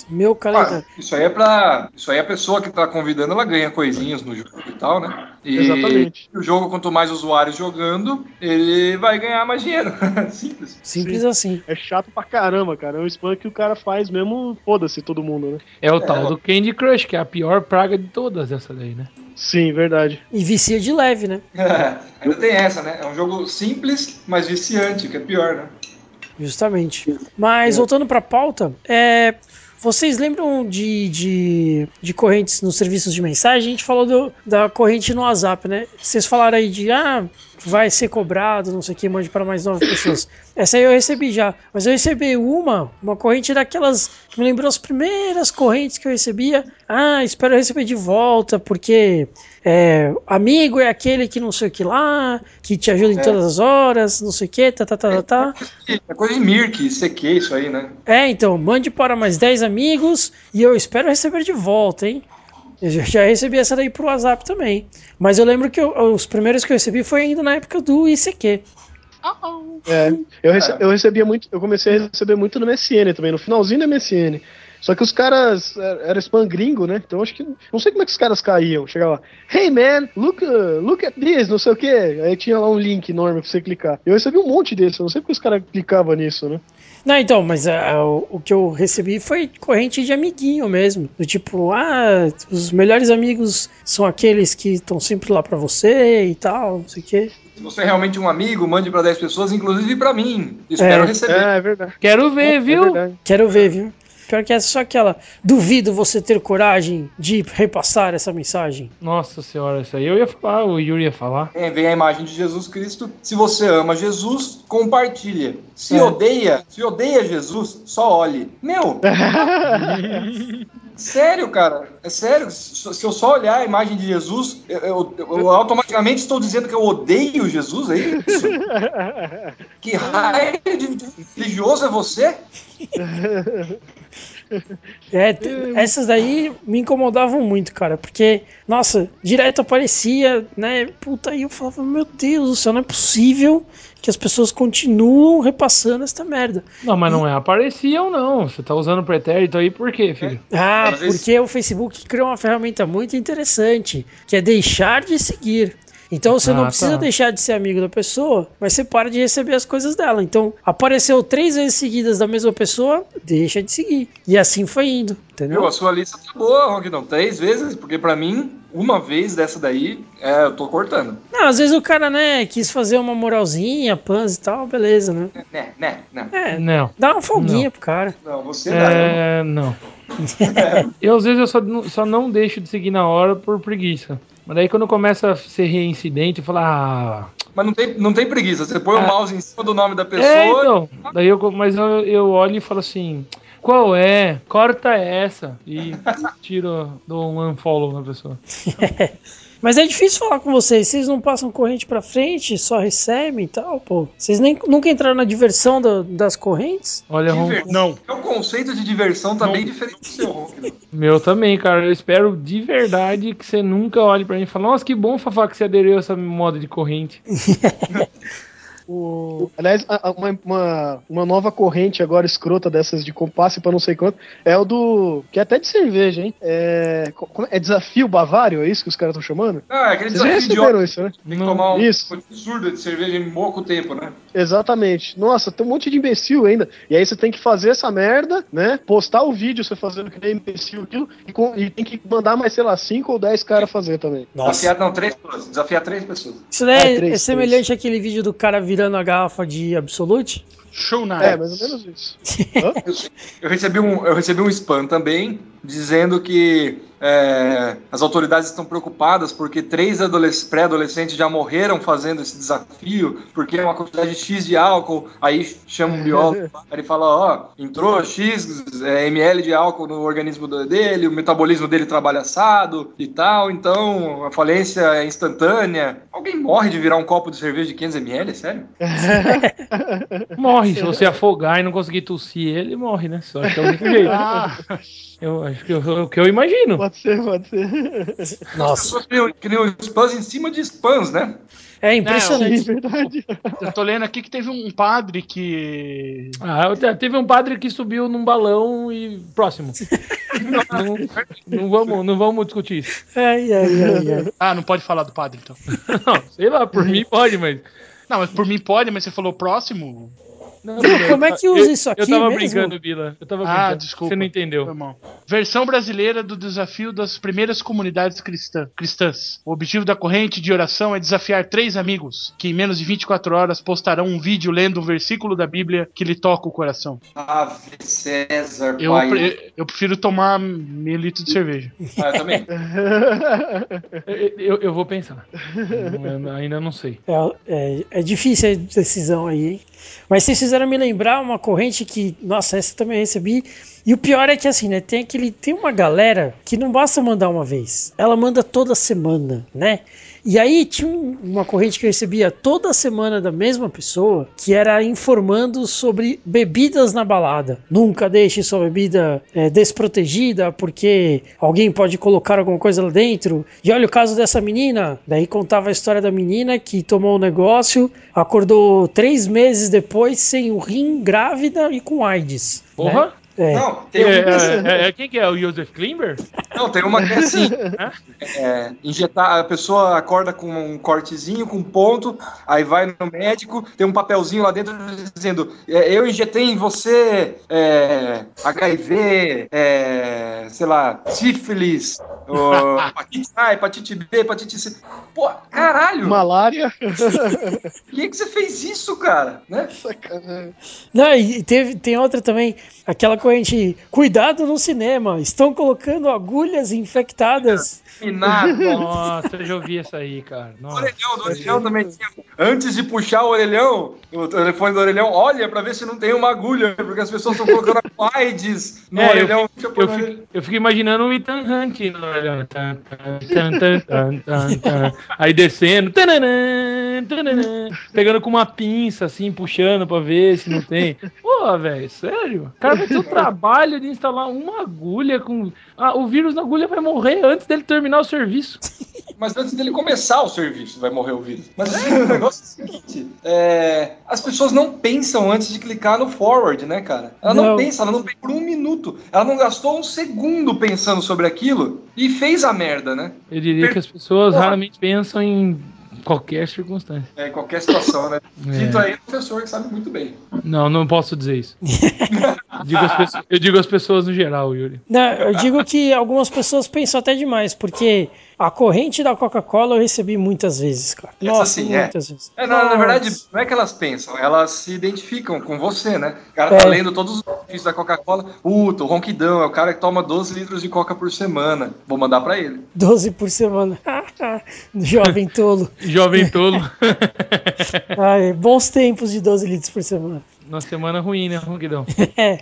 Meu Ah, calendário. isso aí é pra. Isso aí a pessoa que tá convidando, ela ganha coisinhas no jogo e tal, né? E Exatamente. o jogo, quanto mais usuários jogando, ele vai ganhar mais dinheiro. Simples. Simples sim. assim. É chato pra caramba, cara. É um spam que o cara faz mesmo, foda-se todo mundo, né? É o tal do Candy Crush, que é a pior praga de todas essa daí, né? Sim, verdade. E vicia de leve, né? Ainda tem essa, né? É um jogo simples, mas viciante, que é pior, né? Justamente. Mas voltando pra pauta, é, vocês lembram de, de, de correntes nos serviços de mensagem? A gente falou do- da corrente no WhatsApp, né? Vocês falaram aí de ah, vai ser cobrado, não sei o que, mande para mais nove pessoas. Essa aí eu recebi já, mas eu recebi uma, uma corrente daquelas que me lembrou as primeiras correntes que eu recebia. Ah, espero receber de volta, porque é, amigo é aquele que não sei o que lá, que te ajuda em É. todas as horas, não sei o que, tá, tá, tá, tá, tá. É coisa de Mirk, CQ, isso aí, né? É, então, mande para mais 10 amigos e eu espero receber de volta, hein? Eu já- recebi essa daí pro WhatsApp também. Mas eu lembro que eu- os primeiros que eu recebi foi ainda na época do ICQ. É, eu, rece- eu recebia muito, eu comecei a receber muito no MSN também, no finalzinho do MSN. Só que os caras era era spam gringo, né? Então acho que não sei como é que os caras caíam. Chegava, hey man, look, uh, look at this, não sei o quê. Aí tinha lá um link enorme pra você clicar. Eu recebi um monte desses, eu não sei porque os caras clicavam nisso, né? Não, então, mas ah, o, o que eu recebi foi corrente de amiguinho mesmo. Do tipo, ah, os melhores amigos são aqueles que estão sempre lá pra você e tal, não sei o quê. Se você é realmente um amigo, mande para 10 pessoas, inclusive para mim. Espero É. receber. É, é verdade. Quero ver, É viu? verdade. Quero ver, viu? Pior que essa é só aquela. Duvido você ter coragem de repassar essa mensagem. Nossa senhora, isso aí eu ia falar, o Yuri ia falar. É, vem a imagem de Jesus Cristo. Se você ama Jesus, compartilha. Se É. odeia, se odeia Jesus, só olhe. Meu, sério, cara. É sério. Se se eu só olhar a imagem de Jesus, eu, eu- eu automaticamente estou dizendo que eu odeio Jesus, é isso? Que raio de de religioso é você? É, essas daí me incomodavam muito, cara, porque, nossa, direto aparecia, né? Puta, aí eu falava, meu Deus do céu, não é possível que as pessoas continuam repassando esta merda. Não, mas não é apareciam, não. Você tá usando pretérito aí por quê, filho? Ah, Às vezes- porque o Facebook criou uma ferramenta muito interessante, que é deixar de seguir. Então você não Ah, precisa tá. deixar de ser amigo da pessoa, mas você para de receber as coisas dela. Então apareceu três vezes seguidas da mesma pessoa, deixa de seguir. E assim foi indo, entendeu? Viu? A sua lista tá boa, Rock, não. Três vezes, porque pra mim, uma vez dessa daí, é, eu tô cortando. Não, às vezes o cara, né, quis fazer uma moralzinha, pans e tal, beleza, né? Né, né, né. É, Não. dá uma folguinha pro cara. Não, você dá. eu É, não. eu às vezes eu só, não- só não deixo de seguir na hora por preguiça. Mas daí quando começa a ser reincidente, eu falo, ah. Mas não tem, não tem preguiça. Você põe É. o mouse em cima do nome da pessoa. É, então. Daí eu, mas eu, eu olho e falo assim. Qual é? Corta essa. E tiro, dou um unfollow na pessoa. Mas é difícil falar com vocês, vocês não passam corrente pra frente, só recebem e tal, pô. Vocês nem, nunca entraram na diversão da- das correntes? Olha, Ron, Diversão. Não. É um conceito de diversão tá bem diferente do seu, Rock. meu também, cara. Eu espero de verdade que você nunca olhe pra mim e fale, nossa, que bom, Fafá, que você aderiu a essa moda de corrente. O... Aliás, a- a- uma, uma, uma nova corrente agora escrota dessas de compasse pra não sei quanto é o do. que é até de cerveja, hein? É, é? é desafio bavário, é isso que os caras estão chamando? Ah, aquele Vocês já desafio de isso, né? Tem que tomar um Isso. absurdo de cerveja em pouco tempo, né? Exatamente. Nossa, tem um monte de imbecil ainda. E aí você tem que fazer essa merda, né? Postar o vídeo você fazendo que nem imbecil aquilo, e, com- e tem que mandar mais, sei lá, 5 ou 10 caras fazer também. Desafiar, não, três pessoas. Desafiar três pessoas. Isso daí É, é, três, é semelhante àquele vídeo do cara virando a garrafa de Absolute? Show night. É, mais ou menos isso. Eu recebi um, eu recebi um spam também dizendo que é, as autoridades estão preocupadas porque três adolesc- pré-adolescentes já morreram fazendo esse desafio, porque é uma quantidade X de álcool. Aí chama um biólogo, ele fala: Ó, entrou X é, ml de álcool no organismo dele, o metabolismo dele trabalha assado e tal, então a falência é instantânea. Alguém morre de virar um copo de cerveja de 500 ml? Sério? Morre. Se você afogar e não conseguir tossir ele, morre, né? Só que é o único jeito. Ah, Eu acho que é o que eu imagino. Pode ser, pode ser. As Nossa, pessoas criam, criam spams em cima de spams, né? é impressionante. verdade. eu tô lendo aqui que teve um padre que. Ah, eu te- teve um padre que subiu num balão e. Próximo. não, não vamos, não vamos discutir isso. Ai, ai, ai, ai. Ah, não pode falar do padre então. Não, sei lá, por mim pode, mas. Não, mas por mim pode, mas você falou próximo. Não, Como é que usa eu- isso aqui Eu tava mesmo? brincando, Bila. Eu tava Ah, brincando. desculpa. Você não entendeu. mal. Versão brasileira do desafio das primeiras comunidades cristã- cristãs. O objetivo da corrente de oração é desafiar três amigos que em menos de 24 horas postarão um vídeo lendo um versículo da Bíblia que lhe toca o coração. Ave César, Eu, pai. pre- eu prefiro tomar meio litro de cerveja. Ah, eu também. Eu, eu- vou pensar. Eu ainda não sei. É, é, é difícil a decisão aí, hein? Mas vocês fizeram me lembrar uma corrente que, nossa, essa eu também recebi. E o pior é que assim, né? Tem aquele. Tem uma galera que não basta mandar uma vez. Ela manda toda semana, né? E aí tinha um- uma corrente que eu recebia toda semana da mesma pessoa, que era informando sobre bebidas na balada. Nunca deixe sua bebida é, desprotegida, porque alguém pode colocar alguma coisa lá dentro. E olha o caso dessa menina. Daí contava a história da menina que tomou um negócio, acordou três meses depois sem o rim, grávida e com AIDS. Porra! É. Não, tem, É, um, é, é, quem que é? O Joseph Klimber? não, tem uma que é assim: é, injetar, a pessoa acorda com um cortezinho, com um ponto, aí vai no médico, tem um papelzinho lá dentro dizendo: é, Eu injetei em você é, HIV, é, sei lá, sífilis, ô, hepatite A, hepatite B, hepatite C. Pô, caralho! Malária. Por que, que você fez isso, cara? Né? Sacanagem. Não, e teve, tem outra também, aquela corrente, cuidado no cinema, estão colocando agulhas infectadas. Minado. Nossa, eu já ouvi essa aí, cara. O Nossa. orelhão, do orelhão também tinha. Antes de puxar o orelhão, o telefone do orelhão, olha pra ver se não tem uma agulha, porque as pessoas estão colocando AIDS no É, eu orelhão. Eu fico, eu fico imaginando o Ethan Hunt no. Tan, tan, tan, tan. Aí descendo. tananã, tananã, pegando com uma pinça, assim, puxando pra ver se não tem. Pô, velho, sério? O cara vai ter o trabalho de instalar uma agulha com. Ah, o vírus na agulha vai morrer antes dele terminar o serviço. Mas antes dele começar o serviço, vai morrer o vírus. Mas assim, o negócio é o seguinte: é, as pessoas não pensam antes de clicar no forward, né, cara? Ela não, Não. pensa, ela não pensa por um minuto. Ela não gastou um segundo pensando sobre aquilo e fez a merda, né? Eu diria que as pessoas raramente pensam em Qualquer circunstância. É, em qualquer situação, né? É. Dito aí, o professor que sabe muito bem. Não, não posso dizer isso. Digo pessoas- eu digo às pessoas no geral, Yuri. Não, eu digo que algumas pessoas pensam até demais, porque a corrente da Coca-Cola eu recebi muitas vezes, cara. Essa Nossa, sim, é. muitas vezes. É, na, na verdade, não é que elas pensam, elas se identificam com você, né? O cara É. tá lendo todos os benefícios da Coca-Cola. Puta, o ronquidão é o cara que toma 12 litros de coca por semana. Vou mandar pra ele. 12 por semana. Jovem tolo. Jovem tolo. Ai, bons tempos de 12 litros por semana. Uma semana ruim, né, Ronquidão? É.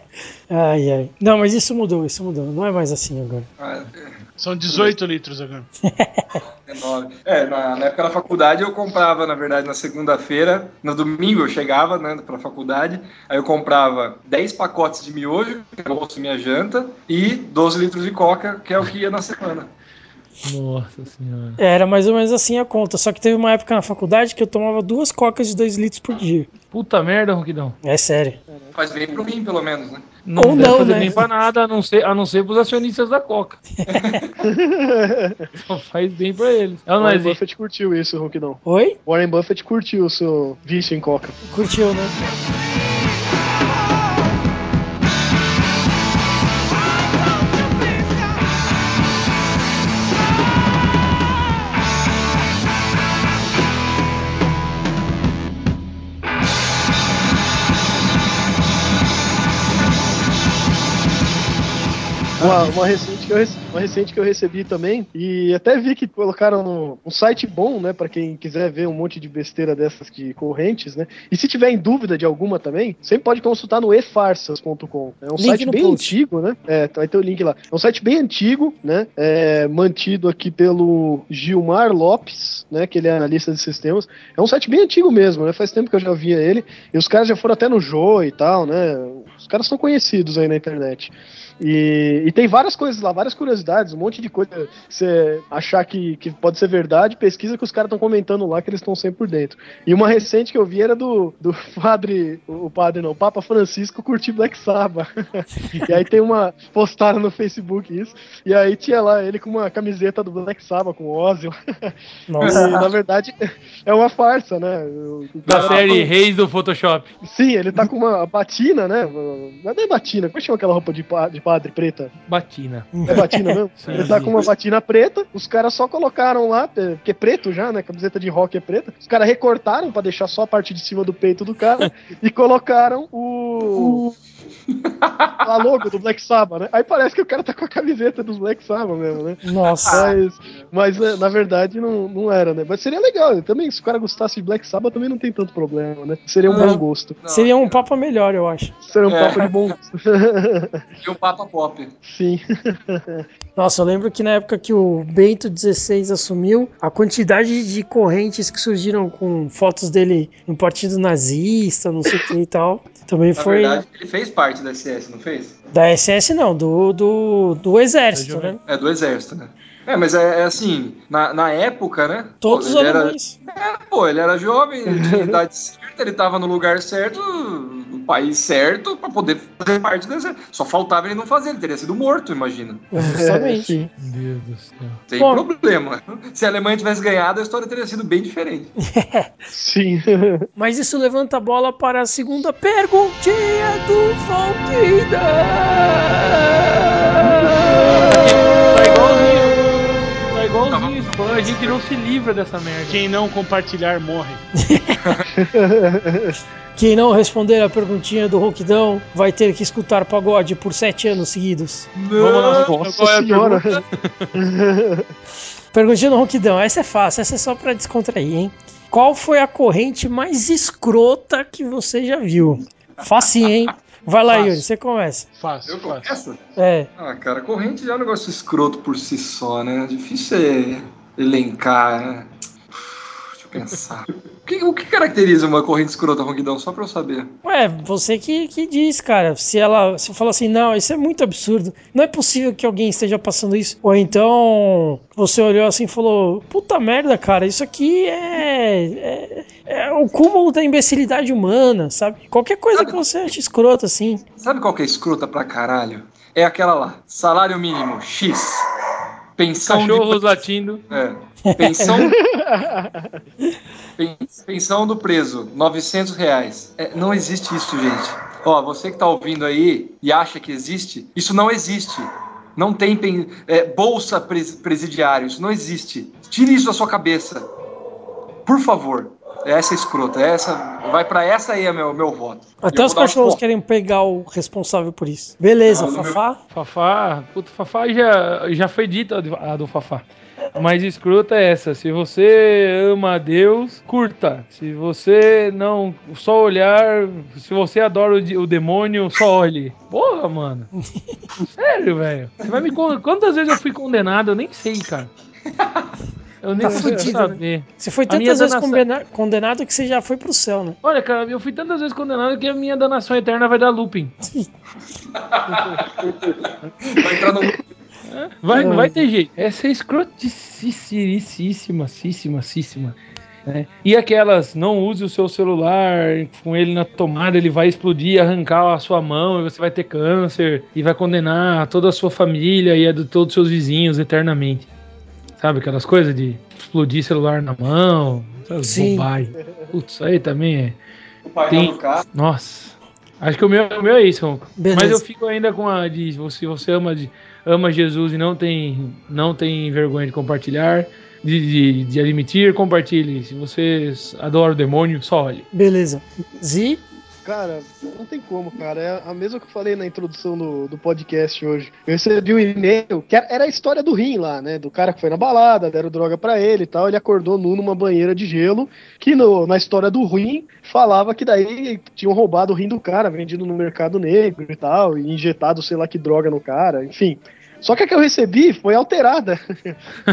Ai, ai. Não, mas isso mudou, isso mudou. Não é mais assim agora. Ah, São 18 litros agora. É, na, na época da faculdade eu comprava, na verdade, na segunda-feira. No domingo eu chegava, né, pra faculdade. Aí eu comprava 10 pacotes de miojo, que era o almoço minha janta, e 12 litros de coca, que é o que ia na semana. Nossa senhora. Era mais ou menos assim a conta. Só que teve uma época na faculdade que eu tomava duas cocas de 2 litros por dia. Puta merda, Ronquidão. É sério. Faz bem pro rim, pelo menos, né? Não Ou deve não, fazer né? bem pra nada, a não ser, a não ser pros acionistas da Coca. Só faz bem pra eles. É não Warren existe? Buffett curtiu isso, Ronquidão. Oi? Warren Buffett curtiu o seu vício em coca. Curtiu, né? Uma, uma recente que eu, uma recente que eu recebi também, e até vi que colocaram no, um site bom, né, pra quem quiser ver um monte de besteira dessas de correntes, né, e se tiver em dúvida de alguma também, sempre pode consultar no efarsas.com. É um Link site bem post. antigo, né, é, vai ter o link lá. É um site bem antigo, né, é, mantido aqui pelo Gilmar Lopes, né, que ele é analista de sistemas. É um site bem antigo mesmo, né, faz tempo que eu já via ele, e os caras já foram até no Jô e tal, né, os caras são conhecidos aí na internet. E, e tem várias coisas lá, várias curiosidades, um monte de coisa. Você achar que, que pode ser verdade, pesquisa que os caras estão comentando lá que eles estão sempre por dentro. E uma recente que eu vi era do, do padre, o padre não, o Papa Francisco curtir Black Sabbath. e aí tem uma. Postaram no Facebook isso, e aí tinha lá ele com uma camiseta do Black Sabbath, com Ozzy. e, Nossa. na verdade é uma farsa, né? Da série Reis do Photoshop. Sim, ele tá com uma batina, né? Não é batina, como é que chama aquela roupa de, de padre preta? Batina. É batina mesmo? Sim, ele tá com uma batina preta, os caras só colocaram lá, é, porque é preto já, né? Camiseta de rock é preta. Os caras recortaram pra deixar só a parte de cima do peito do cara e colocaram o. a logo do Black Sabbath, né? Aí parece que o cara tá com a camiseta dos Black Sabbath mesmo, né? Nossa. Mas, mas é, na verdade não, não era, né? Mas seria legal. Também, se o cara gostasse de Black Sabbath, também não tem tanto problema, né? Seria um Não. bom gosto. Não, Seria um papo melhor, eu acho. Seria um É. papo de bom gosto. E o Papa Pop. Sim. Nossa, eu lembro que na época que o Bento XVI assumiu, a quantidade de correntes que surgiram com fotos dele em partido nazista, não sei o que e tal, também Na foi verdade, ele fez parte da SS, não fez? da SS não, do, do, do exército, né? É, do exército, né? É, mas é, é assim, na, na época, né? Todos os pô, ele era, alemães. é, pô, ele era jovem, ele tinha idade certa, ele tava no lugar certo, no país certo, pra poder fazer parte do exército. Só faltava ele não fazer, ele teria sido morto, imagina. Justamente. sim. Meu Deus do céu. Tem Bom. problema. Se a Alemanha tivesse ganhado, a história teria sido bem diferente. Sim. Mas isso levanta a bola para a segunda perguntinha do Valquida. Igualzinho. Igualzinho spam. A gente não se livra dessa merda. Quem não compartilhar morre. Quem não responder a perguntinha do Ronquidão vai ter que escutar pagode por sete anos seguidos. Vamos lá. Nossa é senhora. pergunta? Perguntinha do Ronquidão, essa é fácil, essa é só pra descontrair, hein? Qual foi a corrente mais escrota que você já viu? Facinho, hein? Vai lá, Fácil. Yuri, você começa. Fácil, Eu começo? É. Ah, cara, corrente já é um negócio escroto por si só, né? Difícil é elencar. né? Deixa eu pensar. O que, o que caracteriza uma corrente escrota, Ronquidão? Só pra eu saber. Ué, você que, que diz, cara. Se ela se fala assim, não, isso é muito absurdo. Não é possível que alguém esteja passando isso. Ou então você olhou assim e falou: Puta merda, cara, isso aqui é, é, é o cúmulo da imbecilidade humana, sabe? Qualquer coisa que você ache escroto assim. Sabe qual que é escrota pra caralho? É aquela lá. Salário mínimo X. Pensão Cachorros de... latindo. É. Pensão... Pen- Pensão do preso, 900 reais. É, não existe isso, gente. Ó, você que tá ouvindo aí e acha que existe, isso não existe. Não tem é, bolsa pres- presidiário, isso não existe. Tire isso da sua cabeça. Por favor. Essa é escrota. Essa, vai pra essa aí é meu, meu voto. Até Eu os um cachorros ponto. querem pegar o responsável por isso. Beleza, Não, no meu- Fafá. Fafá, puta, Fafá já, já foi a do- a do Fafá. Mais escrota é essa. Se você ama a Deus, curta. Se você não só olhar, se você adora o, o demônio, só olhe. Porra, mano. Sério, velho. Você vai me Quantas vezes eu fui condenado? Eu nem sei, cara. Eu nem Tá sei fudido, saber. Você foi tantas vezes danação- condena- condenado que você já foi pro céu, né? Olha, cara, eu fui tantas vezes condenado que a minha danação eterna vai dar looping. Vai entrar no. Vai, não vai ter jeito. Essa é escroticíssima, císsima, né? E aquelas, não use o seu celular com ele na tomada, ele vai explodir, arrancar a sua mão e você vai ter câncer e vai condenar toda a sua família e a de todos os seus vizinhos eternamente. Sabe aquelas coisas de explodir celular na mão? Sim. bobagem. Putz, isso aí também é. O painel Tem- carro. Nossa. Acho que o meu, o meu é isso, Ronco. Beleza. Mas eu fico ainda com a de se você ama, de, ama Jesus e não tem, não tem vergonha de compartilhar, de, de, de admitir, compartilhe. Se você adora o demônio, só olhe. Beleza. Zi, Cara, não tem como, cara. É a mesma que eu falei na introdução do, do podcast hoje. Eu recebi um e-mail que era- a história do rim lá, né? Do cara que foi na balada, deram droga pra ele e tal. Ele acordou nu numa banheira de gelo. Que no- na história do rim falava que daí tinham roubado o rim do cara, vendido no mercado negro e tal, e injetado sei lá que droga no cara, enfim. Só que a que eu recebi foi alterada.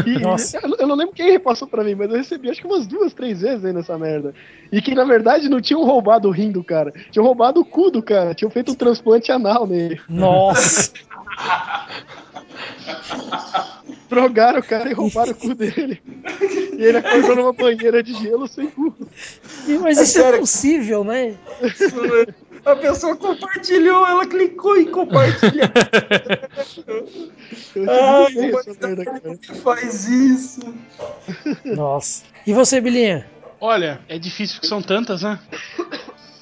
E. Eu, eu não lembro quem repassou pra mim, mas eu recebi acho que umas duas, três vezes aí nessa merda. E que na verdade não tinham roubado o rim do cara, tinham roubado o cu do cara, tinham feito um transplante anal nele. nossa. Drogaram o cara e roubaram o cu dele. E ele acordou numa banheira de gelo sem cu. Mas isso é possível, né? A pessoa compartilhou, ela clicou em compartilhar. Eu Ai, merda, cara. faz isso. Nossa. E você, Bilinha? Olha, é difícil porque são tantas, né?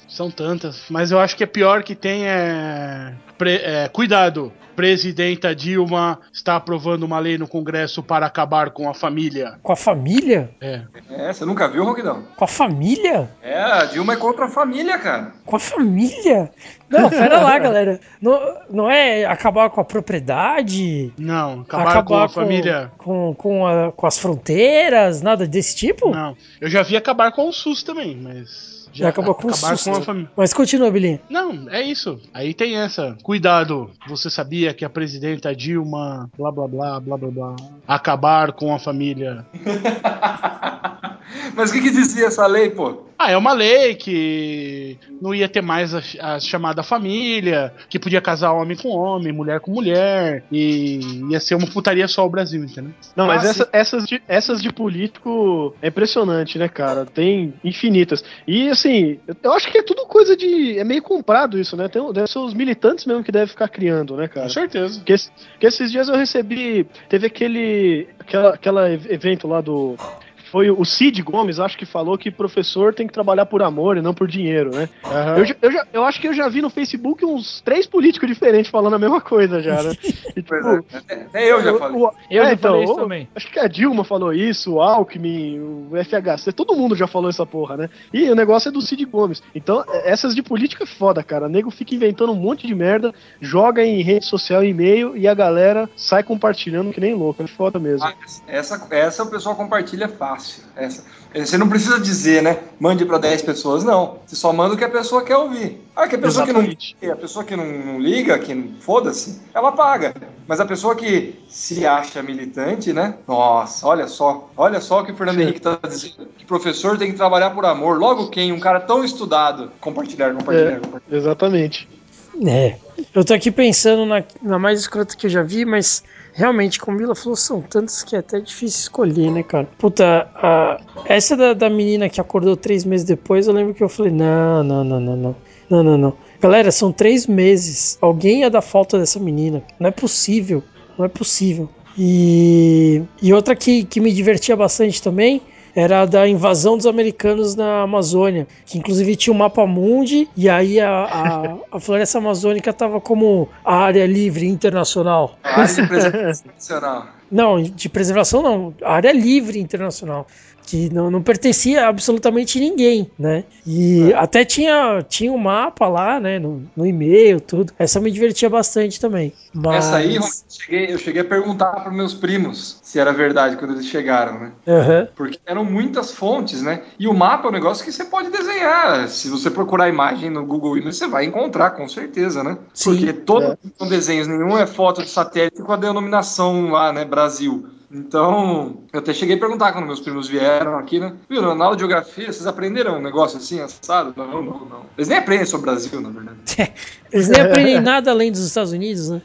São tantas. Mas eu acho que a pior que tem é. pre- é, cuidado! Presidenta Dilma está aprovando uma lei no Congresso para acabar com a família. Com a família? É. É, você nunca viu, Ronquidão? Com a família? É, a Dilma é contra a família, cara. Com a família? Não, pera lá, galera. Não, não é acabar com a propriedade? Não, acabar, com a família. Com, com, a- com as fronteiras, nada desse tipo? Não. Eu já vi acabar com o SUS também, mas. Já acabou com acabar com a família. Mas continua, Bilinha. Não, é isso. Aí tem essa. Cuidado. Você sabia que a presidenta Dilma, blá blá blá, blá blá blá, acabar com a família. Mas o que, que dizia essa lei, pô? Ah, é uma lei que não ia ter mais a, a chamada família, que podia casar homem com homem, mulher com mulher, e ia ser uma putaria só o Brasil, entendeu? Não, mas Ah, essa- essas, de, essas de político é impressionante, né, cara? Tem infinitas. E assim, eu acho que é tudo coisa de. É meio comprado isso, né? Tem, deve ser os militantes mesmo que devem ficar criando, né, cara? Com certeza. Porque, porque esses dias eu recebi. Teve aquele. Aquela, aquela ev- evento lá do. Foi o Cid Gomes, acho que falou que professor tem que trabalhar por amor e não por dinheiro, né? Eu, já- eu, já- eu acho que eu já vi no Facebook uns três políticos diferentes falando a mesma coisa já, né? E, tipo, é. Até, eu já falei. o- Eu é, já então, falei isso o- também. Acho que a Dilma falou isso, o Alckmin, o FHC, todo mundo já falou essa porra, né? E o negócio é do Cid Gomes. Então, é- essas de política é foda, cara. O nego fica inventando um monte de merda, joga em rede social e e-mail e a galera sai compartilhando que nem louco. É foda mesmo. Ah, essa, essa o pessoal compartilha fácil. Essa. Você não precisa dizer, né? Mande pra 10 pessoas, não. Você só manda o que a pessoa quer ouvir. Ah, que a pessoa Exatamente. que não. A pessoa que não, não liga, que não foda-se, ela paga. Mas a pessoa que se acha militante, né? Nossa, olha só. Olha só o que o Fernando Sim. Henrique tá dizendo. Que professor tem que trabalhar por amor. Logo quem? Um cara tão estudado. Compartilhar, compartilhar, É. compartilhar. Exatamente. É. Eu tô aqui pensando na, na mais escrota que eu já vi, mas realmente, como Mila falou, são tantas que é até difícil escolher, né, cara? Puta, a- essa da, da menina que acordou três meses depois, eu lembro que eu falei: não, não, não, não, não. Não, não, não. Galera, são três meses. Alguém ia dar falta dessa menina. Não é possível. não é possível. E, e outra que, que me divertia bastante também era da invasão dos americanos na Amazônia, que inclusive tinha o um mapa mundi e aí a, a, a floresta amazônica estava como a área livre internacional. A área de preservação internacional. Não, de preservação não, a área livre internacional que não, não pertencia a absolutamente ninguém, né? E é. até tinha, tinha um mapa lá, né? No, no e-mail, tudo. Essa me divertia bastante também. Mas... Essa aí, eu cheguei, eu cheguei a perguntar para meus primos se era verdade quando eles chegaram, né? Uhum. Porque eram muitas fontes, né? E o mapa é um negócio que você pode desenhar. Se você procurar a imagem no Google Images, você vai encontrar, com certeza, né? Sim, Porque todos é. são desenhos, nenhum é foto de satélite com a denominação lá, né? Brasil. Então, eu até cheguei a perguntar quando meus primos vieram aqui, né? Viu, na aula de geografia, vocês aprenderam um negócio assim, assado? Não, não, não. Eles nem aprendem sobre o Brasil, na verdade. eles nem aprendem nada além dos Estados Unidos, né?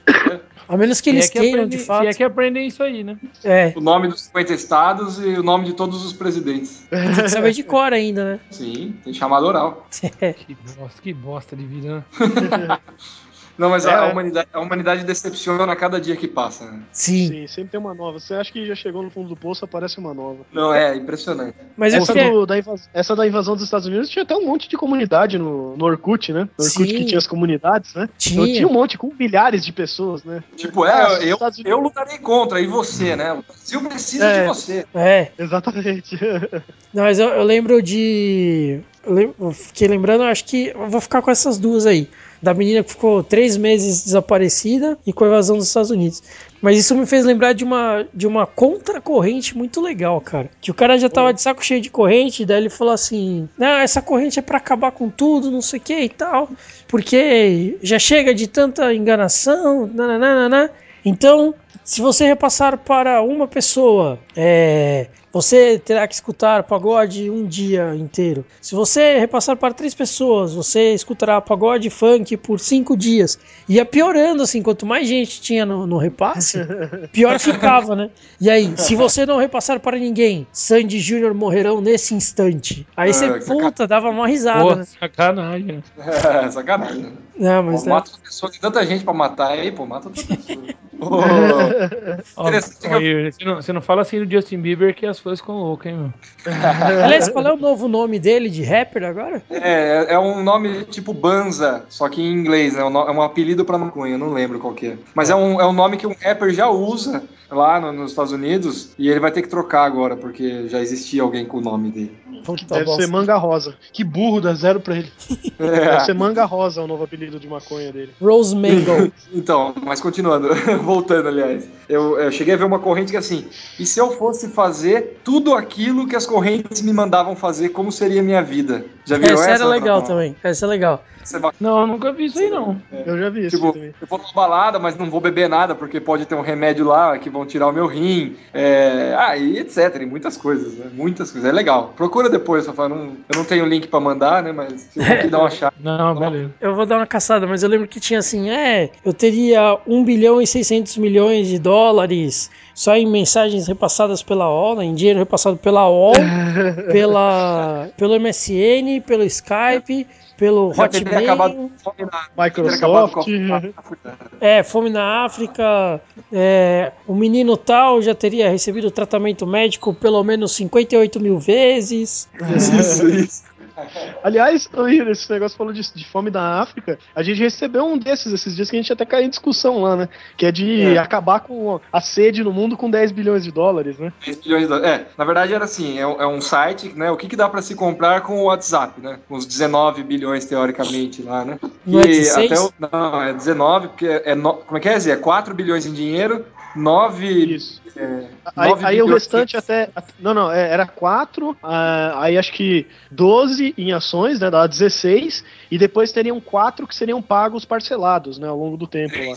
A menos que eles é que queiram, aprende, de fato. Se é que aprendem isso aí, né? É. O nome dos 50 estados e o nome de todos os presidentes. Tem que saber de cor ainda, né? Sim, tem chamado oral. que bosta, que bosta de vida, né? Não, mas é. a, humanidade, a humanidade decepciona a cada dia que passa. Né? Sim. Sim, sempre tem uma nova. Você acha que já chegou no fundo do poço, aparece uma nova. Não, é impressionante. Mas essa, queria... do, da invas... essa da invasão dos Estados Unidos tinha até um monte de comunidade no, no Orkut, né? No Orkut Sim. que tinha as comunidades, né? Tinha. Então tinha um monte, com milhares de pessoas, né? Tipo, é, eu, eu lutarei contra, e você, né? O Brasil precisa É. de você. É. Exatamente. Não, mas eu, eu lembro de. Eu, eu fiquei lembrando, eu acho que eu vou ficar com essas duas aí. Da menina que ficou três meses desaparecida e com a invasão dos Estados Unidos. Mas isso me fez lembrar de uma, de uma contracorrente muito legal, cara. Que o cara já tava de saco cheio de corrente, daí ele falou assim: Não, essa corrente é pra acabar com tudo, não sei o que e tal. Porque já chega de tanta enganação, nananana. Então, se você repassar para uma pessoa, é, você terá que escutar pagode um dia inteiro. Se você repassar para três pessoas, você escutará pagode funk por cinco dias. Ia piorando assim, quanto mais gente tinha no, no repasse, pior ficava, né? E aí, se você não repassar para ninguém, Sandy Júnior morrerão nesse instante. Aí você, Ah, saca- puta, dava uma risada, Pô, né? sacanagem. É, sacanagem. Não, Pô, mas é. mata outra pessoa, tem tanta gente pra matar aí, pô, mata outra pessoa. Ô, Ó, Yuri, você, não, você não fala assim do Justin Bieber que as coisas ficam loucas, hein, meu? Aliás, qual é o novo nome dele de rapper agora? É, é um nome tipo Banza, só que em inglês, né? É um é um apelido pra maconha, eu não lembro qual que é. Mas é um, é um nome que um rapper já usa lá no- nos Estados Unidos e ele vai ter que trocar agora, porque já existia alguém com o nome dele. Puta Deve bosta. ser Manga Rosa. Que burro, dá zero pra ele. É. Deve ser Manga Rosa o novo apelido de maconha dele. Rose Mango. Então, mas continuando, voltando, aliás. Eu, eu cheguei a ver uma corrente que assim, e se eu fosse fazer tudo aquilo que as correntes me mandavam fazer, como seria a minha vida? Já viram Essa essa? era legal também. Essa é legal. Não, eu nunca vi isso aí, não. Eu já vi isso tipo, também. eu vou numa balada, mas não vou beber nada, porque pode ter um remédio lá que vão tirar o meu rim. É, ah, e etc. E muitas coisas, né? Muitas coisas. É legal. Procura depois, só não, eu não tenho link pra mandar, né? Mas se você dar uma chave. Não, beleza. Eu vou dar uma caçada, mas eu lembro que tinha assim, é, eu teria 1 bilhão e 600 milhões de dólares só em mensagens repassadas pela OL, em dinheiro repassado pela OL, pela, pelo MSN, pelo Skype, pelo Já acabado Hotmail, com fome na- Microsoft. é, fome na África, é, o menino tal já teria recebido tratamento médico pelo menos 58 mil vezes. Isso, isso. Aliás, esse negócio falou de, de fome da África. A gente recebeu um desses esses dias que a gente até caiu em discussão lá, né? Que é de É. acabar com a sede no mundo com 10 bilhões de dólares, né? 10 bilhões de dólares. É, na verdade era assim, é, um- é um site, né? O que, que dá pra se comprar com o WhatsApp, né? Uns 19 bilhões teoricamente lá, né? Não é 16? até o, não, é 19, porque é, no- como é que é, Zé? 4 bilhões em dinheiro, 9 Isso. é, Aí, 9 aí o restante até. Não, não, é, era 4, aí acho que 12 em ações, né? Dá 16, e depois teriam 4 que seriam pagos parcelados, né? Ao longo do tempo lá.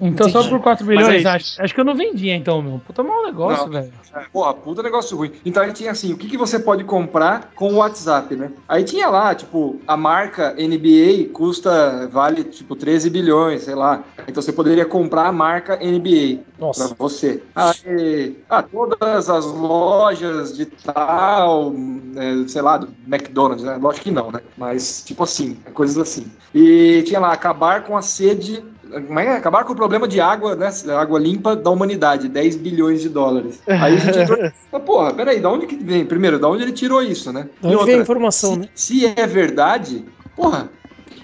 Então só por 4 Mas bilhões, é acho, acho que eu não vendia então, meu. Puta mau negócio, Não. velho. É, Porra, puta negócio ruim. Então aí tinha assim, o que, que você pode comprar com o WhatsApp, né? Aí tinha lá, tipo, a marca NBA custa, vale, tipo, 13 bilhões, sei lá. Então você poderia comprar a marca NBA pra Nossa. você. Aí, ah, todas as lojas de tal, é, sei lá, do McDonald's, né? Lógico que não, né? Mas, tipo assim, coisas assim. E tinha lá, acabar com a sede é é? acabar com o problema de água, né? Água limpa da humanidade, 10 bilhões de dólares. Aí a gente entrou. Mas, porra, peraí, da onde que vem? Primeiro, da onde ele tirou isso, né? De onde vem a informação, se, né? se é verdade, porra,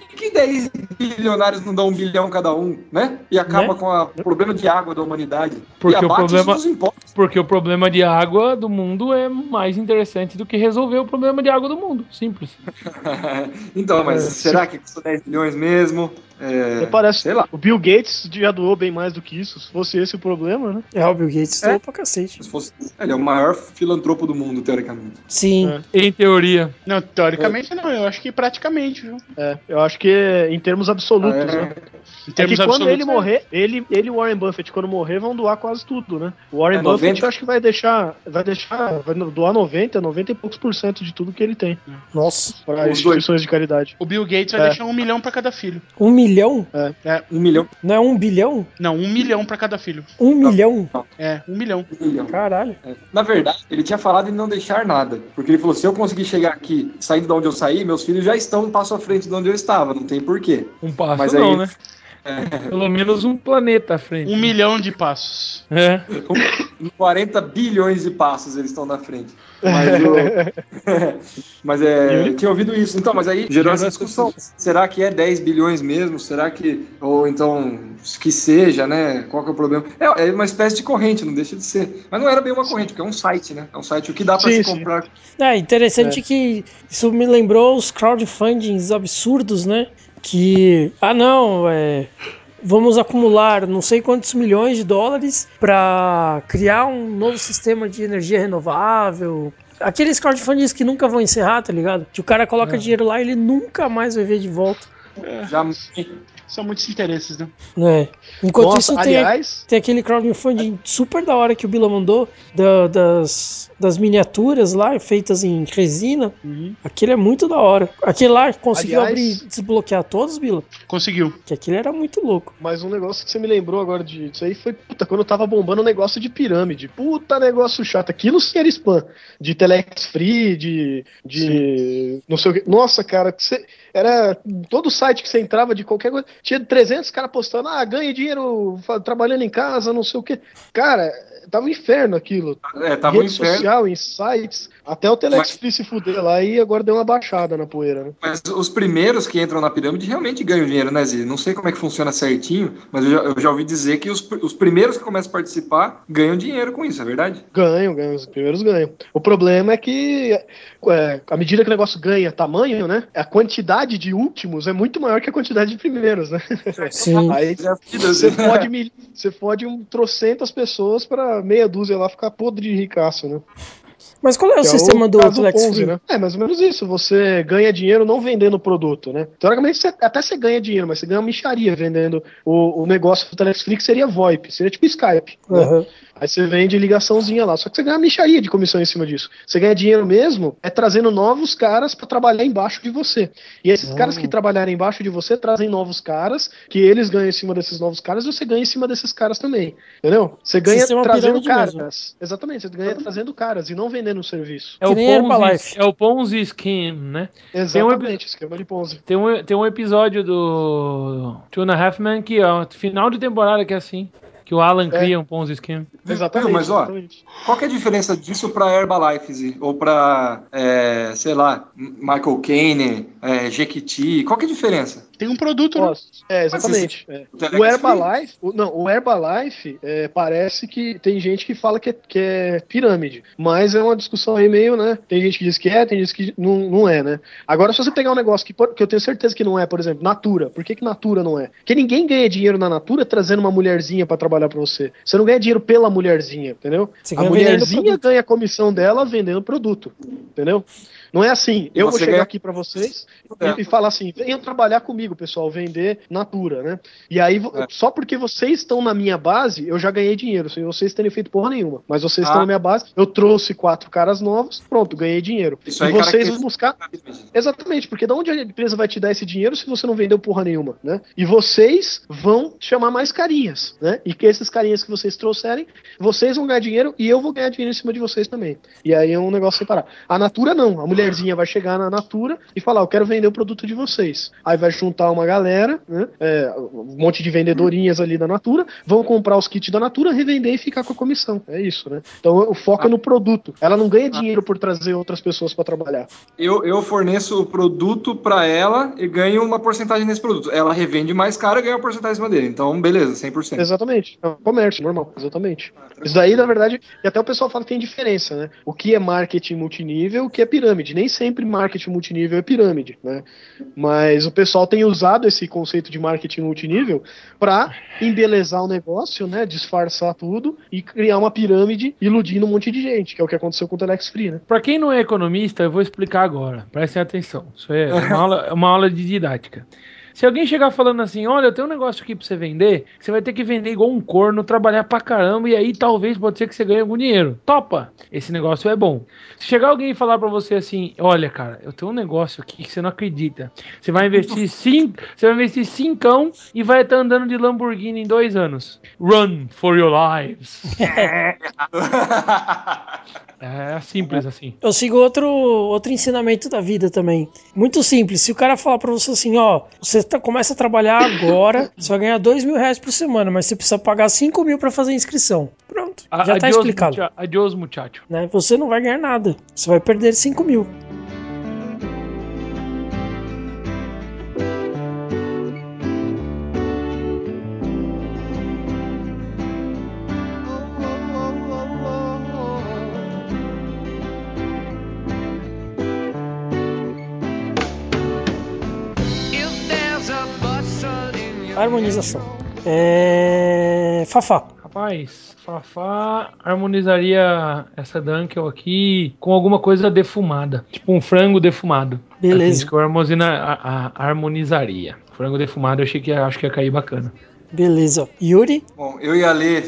por que 10 bilionários não dão um bilhão cada um, né? E acaba Né? com o problema de água da humanidade. Porque e o problema- isso nos impostos. Porque o problema de água do mundo é mais interessante do que resolver o problema de água do mundo. Simples. então, mas É, será que custa 10 bilhões mesmo? É, parece. sei lá. O Bill Gates já doou bem mais do que isso, se fosse esse o problema, né? É, o Bill Gates É. doou pra cacete. Se fosse, ele é o maior filantropo do mundo, teoricamente. Sim. É. Em teoria. Não, teoricamente não, eu acho que praticamente, viu? É, eu acho que em termos absolutos, Ah, é? né? Em É termos que quando absolutos, ele é. morrer, ele, ele e o Warren Buffett, quando morrer, vão doar quase tudo, né? O Warren É, Buffett 90? eu acho que vai deixar, vai deixar, vai doar 90, 90 e poucos por cento de tudo que ele tem Nossa. para instituições de caridade. O Bill Gates vai É. deixar um milhão pra cada filho. Um milhão? Um milhão. Não é um bilhão? Não, um milhão pra cada filho. Um milhão? É, um milhão. Um milhão. Caralho. É. Na verdade, ele tinha falado em não deixar nada. Porque ele falou: se eu conseguir chegar aqui, saindo de onde eu saí, meus filhos já estão um passo à frente de onde eu estava. Não tem porquê. Um passo Mas não, aí- né? Pelo menos um planeta à frente. Um milhão de passos. É. Em 40 bilhões de passos eles estão na frente. Mas, o- mas é, eu tinha ouvido isso. Então, mas aí gerou essa discussão. Será que é 10 bilhões mesmo? Será que. Ou então, que seja, né? Qual que é o problema? É, é uma espécie de corrente, não deixa de ser. Mas não era bem uma corrente, porque é um site, né? É um site o que dá pra Sim, se comprar. É interessante que isso me lembrou os crowdfundings absurdos, né? Que, ah não, é, vamos acumular não sei quantos milhões de dólares para criar um novo sistema de energia renovável. Aqueles crowdfundings que nunca vão encerrar, tá ligado? Que o cara coloca dinheiro lá e ele nunca mais vai ver de volta. Já São muitos interesses, né? Né? Enquanto Nossa, isso tem, aliás, tem aquele crowdfunding super da hora que o Bila mandou da- das, das miniaturas lá feitas em resina. Aquele é muito da hora. Aquele lá conseguiu Aliás- abrir, desbloquear todos, Bila? Conseguiu. Que aquele era muito louco. Mas um negócio que você me lembrou agora de- disso aí foi, puta, quando eu tava bombando um negócio de pirâmide. Puta negócio chato. Aquilo sim era spam. De telex free, de. de não sei o que. Nossa, cara, que você- era todo site que você entrava de qualquer coisa. Tinha 300 caras postando, ah, ganha dinheiro trabalhando em casa, não sei o que. Cara, tava um inferno aquilo. É, tava um Rede inferno. social, em sites. Até o telex Mas- se fuder lá e agora deu uma baixada na poeira, né? Mas os primeiros que entram na pirâmide realmente ganham dinheiro, né, Zi? Não sei como é que funciona certinho, mas eu já, eu já ouvi dizer que os, os primeiros que começam a participar ganham dinheiro com isso, é verdade? Ganham, ganham, os primeiros ganham. O problema é que, é, à medida que o negócio ganha tamanho, né? A quantidade de últimos é muito maior que a quantidade de primeiros, né? Sim. Aí você mil- você pode um trocentas pessoas meia dúzia lá ficar podre de ricaço, né? Mas qual é o Que é sistema do caso Telex Ponzi, Free? né? É mais ou menos isso. Você ganha dinheiro não vendendo o produto, né? Teoricamente, você- até você ganha dinheiro, mas você ganha uma micharia vendendo o, o negócio do Telex Free, que seria VoIP, seria tipo Skype. né? Aí você vende ligaçãozinha lá. Só que você ganha uma micharia de comissão em cima disso. Você ganha dinheiro mesmo é trazendo novos caras pra trabalhar embaixo de você. E esses caras que trabalharem embaixo de você trazem novos caras, que eles ganham em cima desses novos caras e você ganha em cima desses caras também. Entendeu? Você ganha Sistema trazendo pirâmide caras. mesmo. Exatamente, você ganha trazendo caras e não vendendo um serviço. É o. Ponzi, é o Ponzi Scheme, né? Exatamente, esquema de Ponzi. Tem um, tem um episódio do Two and a Half Men que é o final de temporada que é assim. Que o Alan cria um Ponzi Scheme. Exatamente. mas, ó, exatamente. Qual que é a diferença disso pra Herbalife? Ou pra, é, sei lá, Michael Caine, é, Jequiti? Qual que é a diferença? Tem um produto, né? Nossa, é, exatamente. é. o Telex O Herbalife, o, não, o Herbalife é, parece que tem gente que fala que é, que é pirâmide, mas é uma discussão aí meio, né? Tem gente que diz que é, tem gente que não, não é, né? Agora, se você pegar um negócio que, que eu tenho certeza que não é, por exemplo, Natura, por que, que Natura não é? Porque ninguém ganha dinheiro na Natura trazendo uma mulherzinha pra trabalhar pra você. Você não ganha dinheiro pela mulherzinha, entendeu? A mulherzinha ganha a comissão dela vendendo produto, entendeu? Não é assim, eu vou você chegar ganha- aqui pra vocês É. e, falar assim, venham trabalhar comigo, pessoal, vender Natura, né? E aí, É. só porque vocês estão na minha base, eu já ganhei dinheiro, sem vocês terem feito porra nenhuma. Mas vocês Ah. estão na minha base, eu trouxe quatro caras novos, pronto, ganhei dinheiro. Isso e vocês vão buscar Exatamente, porque de onde a empresa vai te dar esse dinheiro se você não vendeu porra nenhuma, né? E vocês vão chamar mais carinhas, né? E que esses carinhas que vocês trouxerem, vocês vão ganhar dinheiro e eu vou ganhar dinheiro em cima de vocês também. E aí é um negócio separado. A Natura não, a mulherzinha vai chegar na Natura e falar: Eu quero vender o produto de vocês. Aí vai juntar uma galera, né? é, um monte de vendedorinhas ali da Natura, vão comprar os kits da Natura, revender e ficar com a comissão. É isso, né? Então o foco é no produto. Ela não ganha dinheiro por trazer outras pessoas para trabalhar. Eu, eu forneço o produto pra ela e ganho uma porcentagem nesse produto. Ela revende mais caro e ganha uma porcentagem em cima dele. Então, beleza, 100%. Exatamente. É um comércio normal, exatamente. Isso daí, na verdade, e até o pessoal fala que tem diferença, né? O que é marketing multinível, o que é pirâmide. Nem sempre marketing multinível é pirâmide, né? Mas o pessoal tem usado esse conceito de marketing multinível para embelezar o negócio, né? Disfarçar tudo e criar uma pirâmide iludindo um monte de gente, que é o que aconteceu com o Telex Free, né? Pra quem não é economista, eu vou explicar agora. Prestem atenção. Isso é uma aula, é uma aula de didática. Se alguém chegar falando assim, olha, eu tenho um negócio aqui pra você vender, você vai ter que vender igual um corno, trabalhar pra caramba, e aí talvez pode ser que você ganhe algum dinheiro. Topa! Esse negócio é bom. Se chegar alguém e falar pra você assim, olha, cara, eu tenho um negócio aqui que você não acredita. Você vai investir cinco, você vai investir cincão e vai estar andando de Lamborghini em dois anos. Run for your lives. É simples assim. Eu sigo outro, outro ensinamento da vida também. Muito simples. Se o cara falar pra você assim, ó, você tá- começa a trabalhar agora, você vai ganhar dois mil reais por semana, mas você precisa pagar cinco mil pra fazer a inscrição. Pronto. A- já tá adiós, explicado. mucha- Adiós, muchacho. Né? Você não vai ganhar nada. Você vai perder cinco mil. Harmonização. É. Fafá. Rapaz, Fafá harmonizaria essa Dunkel aqui com alguma coisa defumada. Tipo um frango defumado. Beleza. É isso que eu harmonina- a- a- harmonizaria. Frango defumado eu achei que acho que ia cair bacana. Beleza. Yuri. Bom, eu e a Lê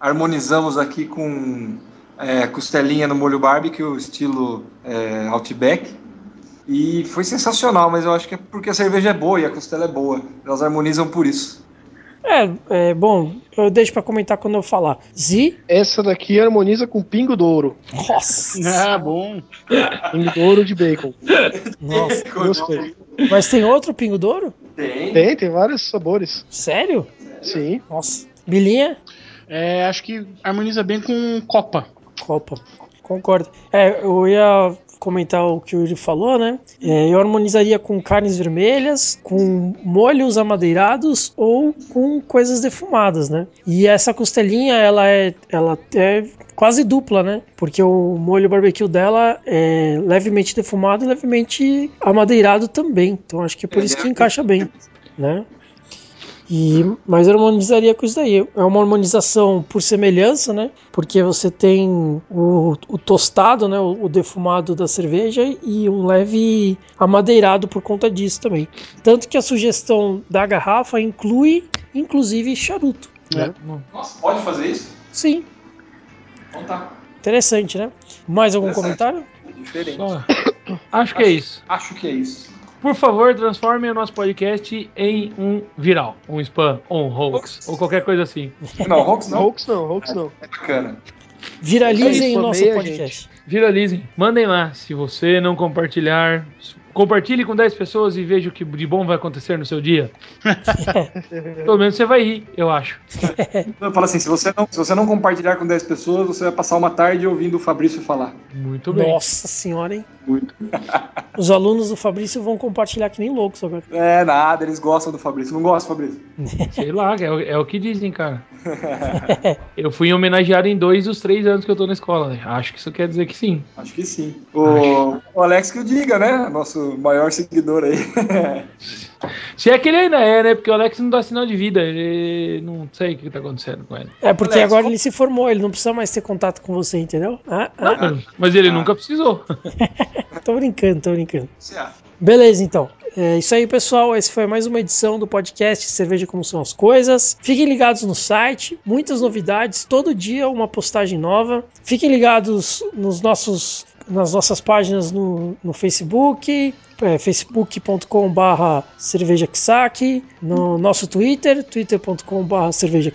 harmonizamos aqui com é, costelinha no molho barbecue, estilo é, Outback. E foi sensacional, mas eu acho que é porque a cerveja é boa e a costela é boa. Elas harmonizam por isso. É, é bom, eu deixo pra comentar quando eu falar. Zi. Essa daqui harmoniza com pingo douro. Nossa. Ah, bom. Pingo douro de bacon. Nossa. Gostei. Mas tem outro pingo douro? Tem. Tem, tem vários sabores. Sério? Sim. Nossa. Bilinha? É, acho que harmoniza bem com Copa. Copa. Concordo. É, eu ia comentar o que o Yuri falou, né? É, eu harmonizaria com carnes vermelhas, com molhos amadeirados ou com coisas defumadas, né? E essa costelinha, ela é, ela é quase dupla, né? Porque o molho barbecue dela é levemente defumado e levemente amadeirado também. Então acho que é por isso que encaixa bem, né? E, mas eu harmonizaria com isso daí. É uma harmonização por semelhança, né? Porque você tem o, o tostado, né? O, o defumado da cerveja e um leve amadeirado por conta disso também. Tanto que a sugestão da garrafa inclui, inclusive, charuto. Né? Nossa, pode fazer isso? Sim, Então tá. interessante, né? Mais algum Interessante. comentário? Diferente. Só. Acho que é isso. Acho que é isso. Por favor, transformem o nosso podcast em um viral, um spam, ou um hoax, ou qualquer coisa assim. Não, Rox não. Hoax não, hoax não. É bacana. Viralizem isso, o nosso podcast. Viralizem. Mandem lá. Se você não compartilhar, compartilhe com 10 pessoas e veja o que de bom vai acontecer no seu dia. Pelo menos você vai rir, eu acho. Eu falo assim, se você, não, se você não compartilhar com 10 pessoas, você vai passar uma tarde ouvindo o Fabrício falar. Muito bem. Nossa senhora, hein? Muito. Os alunos do Fabrício vão compartilhar que nem loucos agora. É, nada, eles gostam do Fabrício. Não gostam, Fabrício? Sei lá, é, o- é o que dizem, cara. Eu fui homenageado em dois dos três anos que eu tô na escola. né? Acho que isso quer dizer que sim. Acho que sim. O, o Alex que o diga, né? Nosso maior seguidor aí. Se é que ele ainda é, né? Porque o Alex não dá sinal de vida. Ele não sei o que tá acontecendo com ele. É porque Alex, agora ele se formou, ele não precisa mais ter contato com você, entendeu? Ah, ah, Mas ele Ah. nunca precisou. tô brincando, tô brincando. Você acha? Beleza, então. É isso aí, pessoal. Esse foi mais uma edição do podcast Cerveja Como São as Coisas. Fiquem ligados no site, muitas novidades, todo dia uma postagem nova. Fiquem ligados nos nossos, nas nossas páginas no, no Facebook, é, facebook.com barra cerveja no nosso Twitter, twitter.com barra cerveja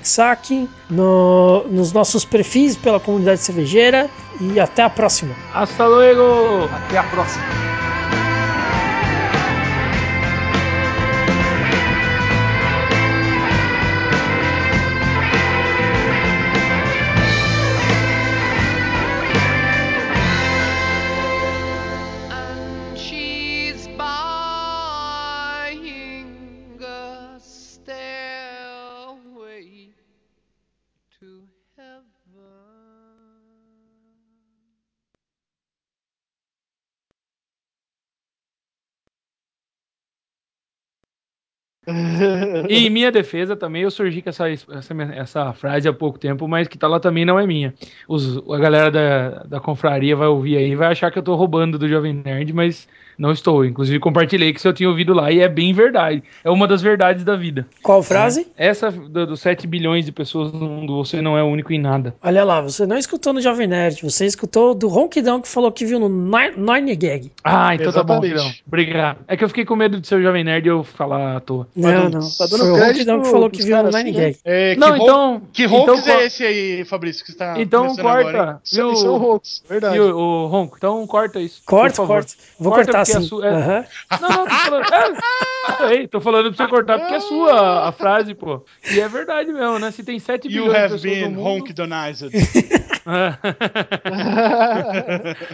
no, nos nossos perfis pela comunidade cervejeira e até a próxima. Hasta luego! Até a próxima. E em minha defesa também, eu surgi com essa, essa, essa frase há pouco tempo, mas que tá lá também não é minha. Os, a galera da, da confraria vai ouvir aí, vai achar que eu tô roubando do Jovem Nerd, mas não estou. Inclusive, compartilhei que se eu tinha ouvido lá e é bem verdade. É uma das verdades da vida. Qual frase? Essa do- dos 7 bilhões de pessoas no mundo, você não é o único em nada. Olha lá, você não escutou no Jovem Nerd, você escutou do Ronquidão que falou que viu no Ni- Nine Gag. Ah, então tá bom, Exatamente. Obrigado. É que eu fiquei com medo de ser o Jovem Nerd e eu falar à toa. Não, dando- não. tá dando Foi o Ronquidão que falou que viu no assim, né? Gag. É, que Não, então. Que então, ronks co- é esse aí, Fabrício, que está Então corta. agora, hein? São, viu? são Ronks, verdade. Viu, o Ronco? Então corta isso. Corta, corta. Vou Corta cortar é assim. sua- é- Aham. Não, não, tô falando. É, ei, tô falando pra você cortar porque é sua a frase, pô. E é verdade mesmo, né? Se tem 7 You bilhões de have pessoas been no mundo... honk donized.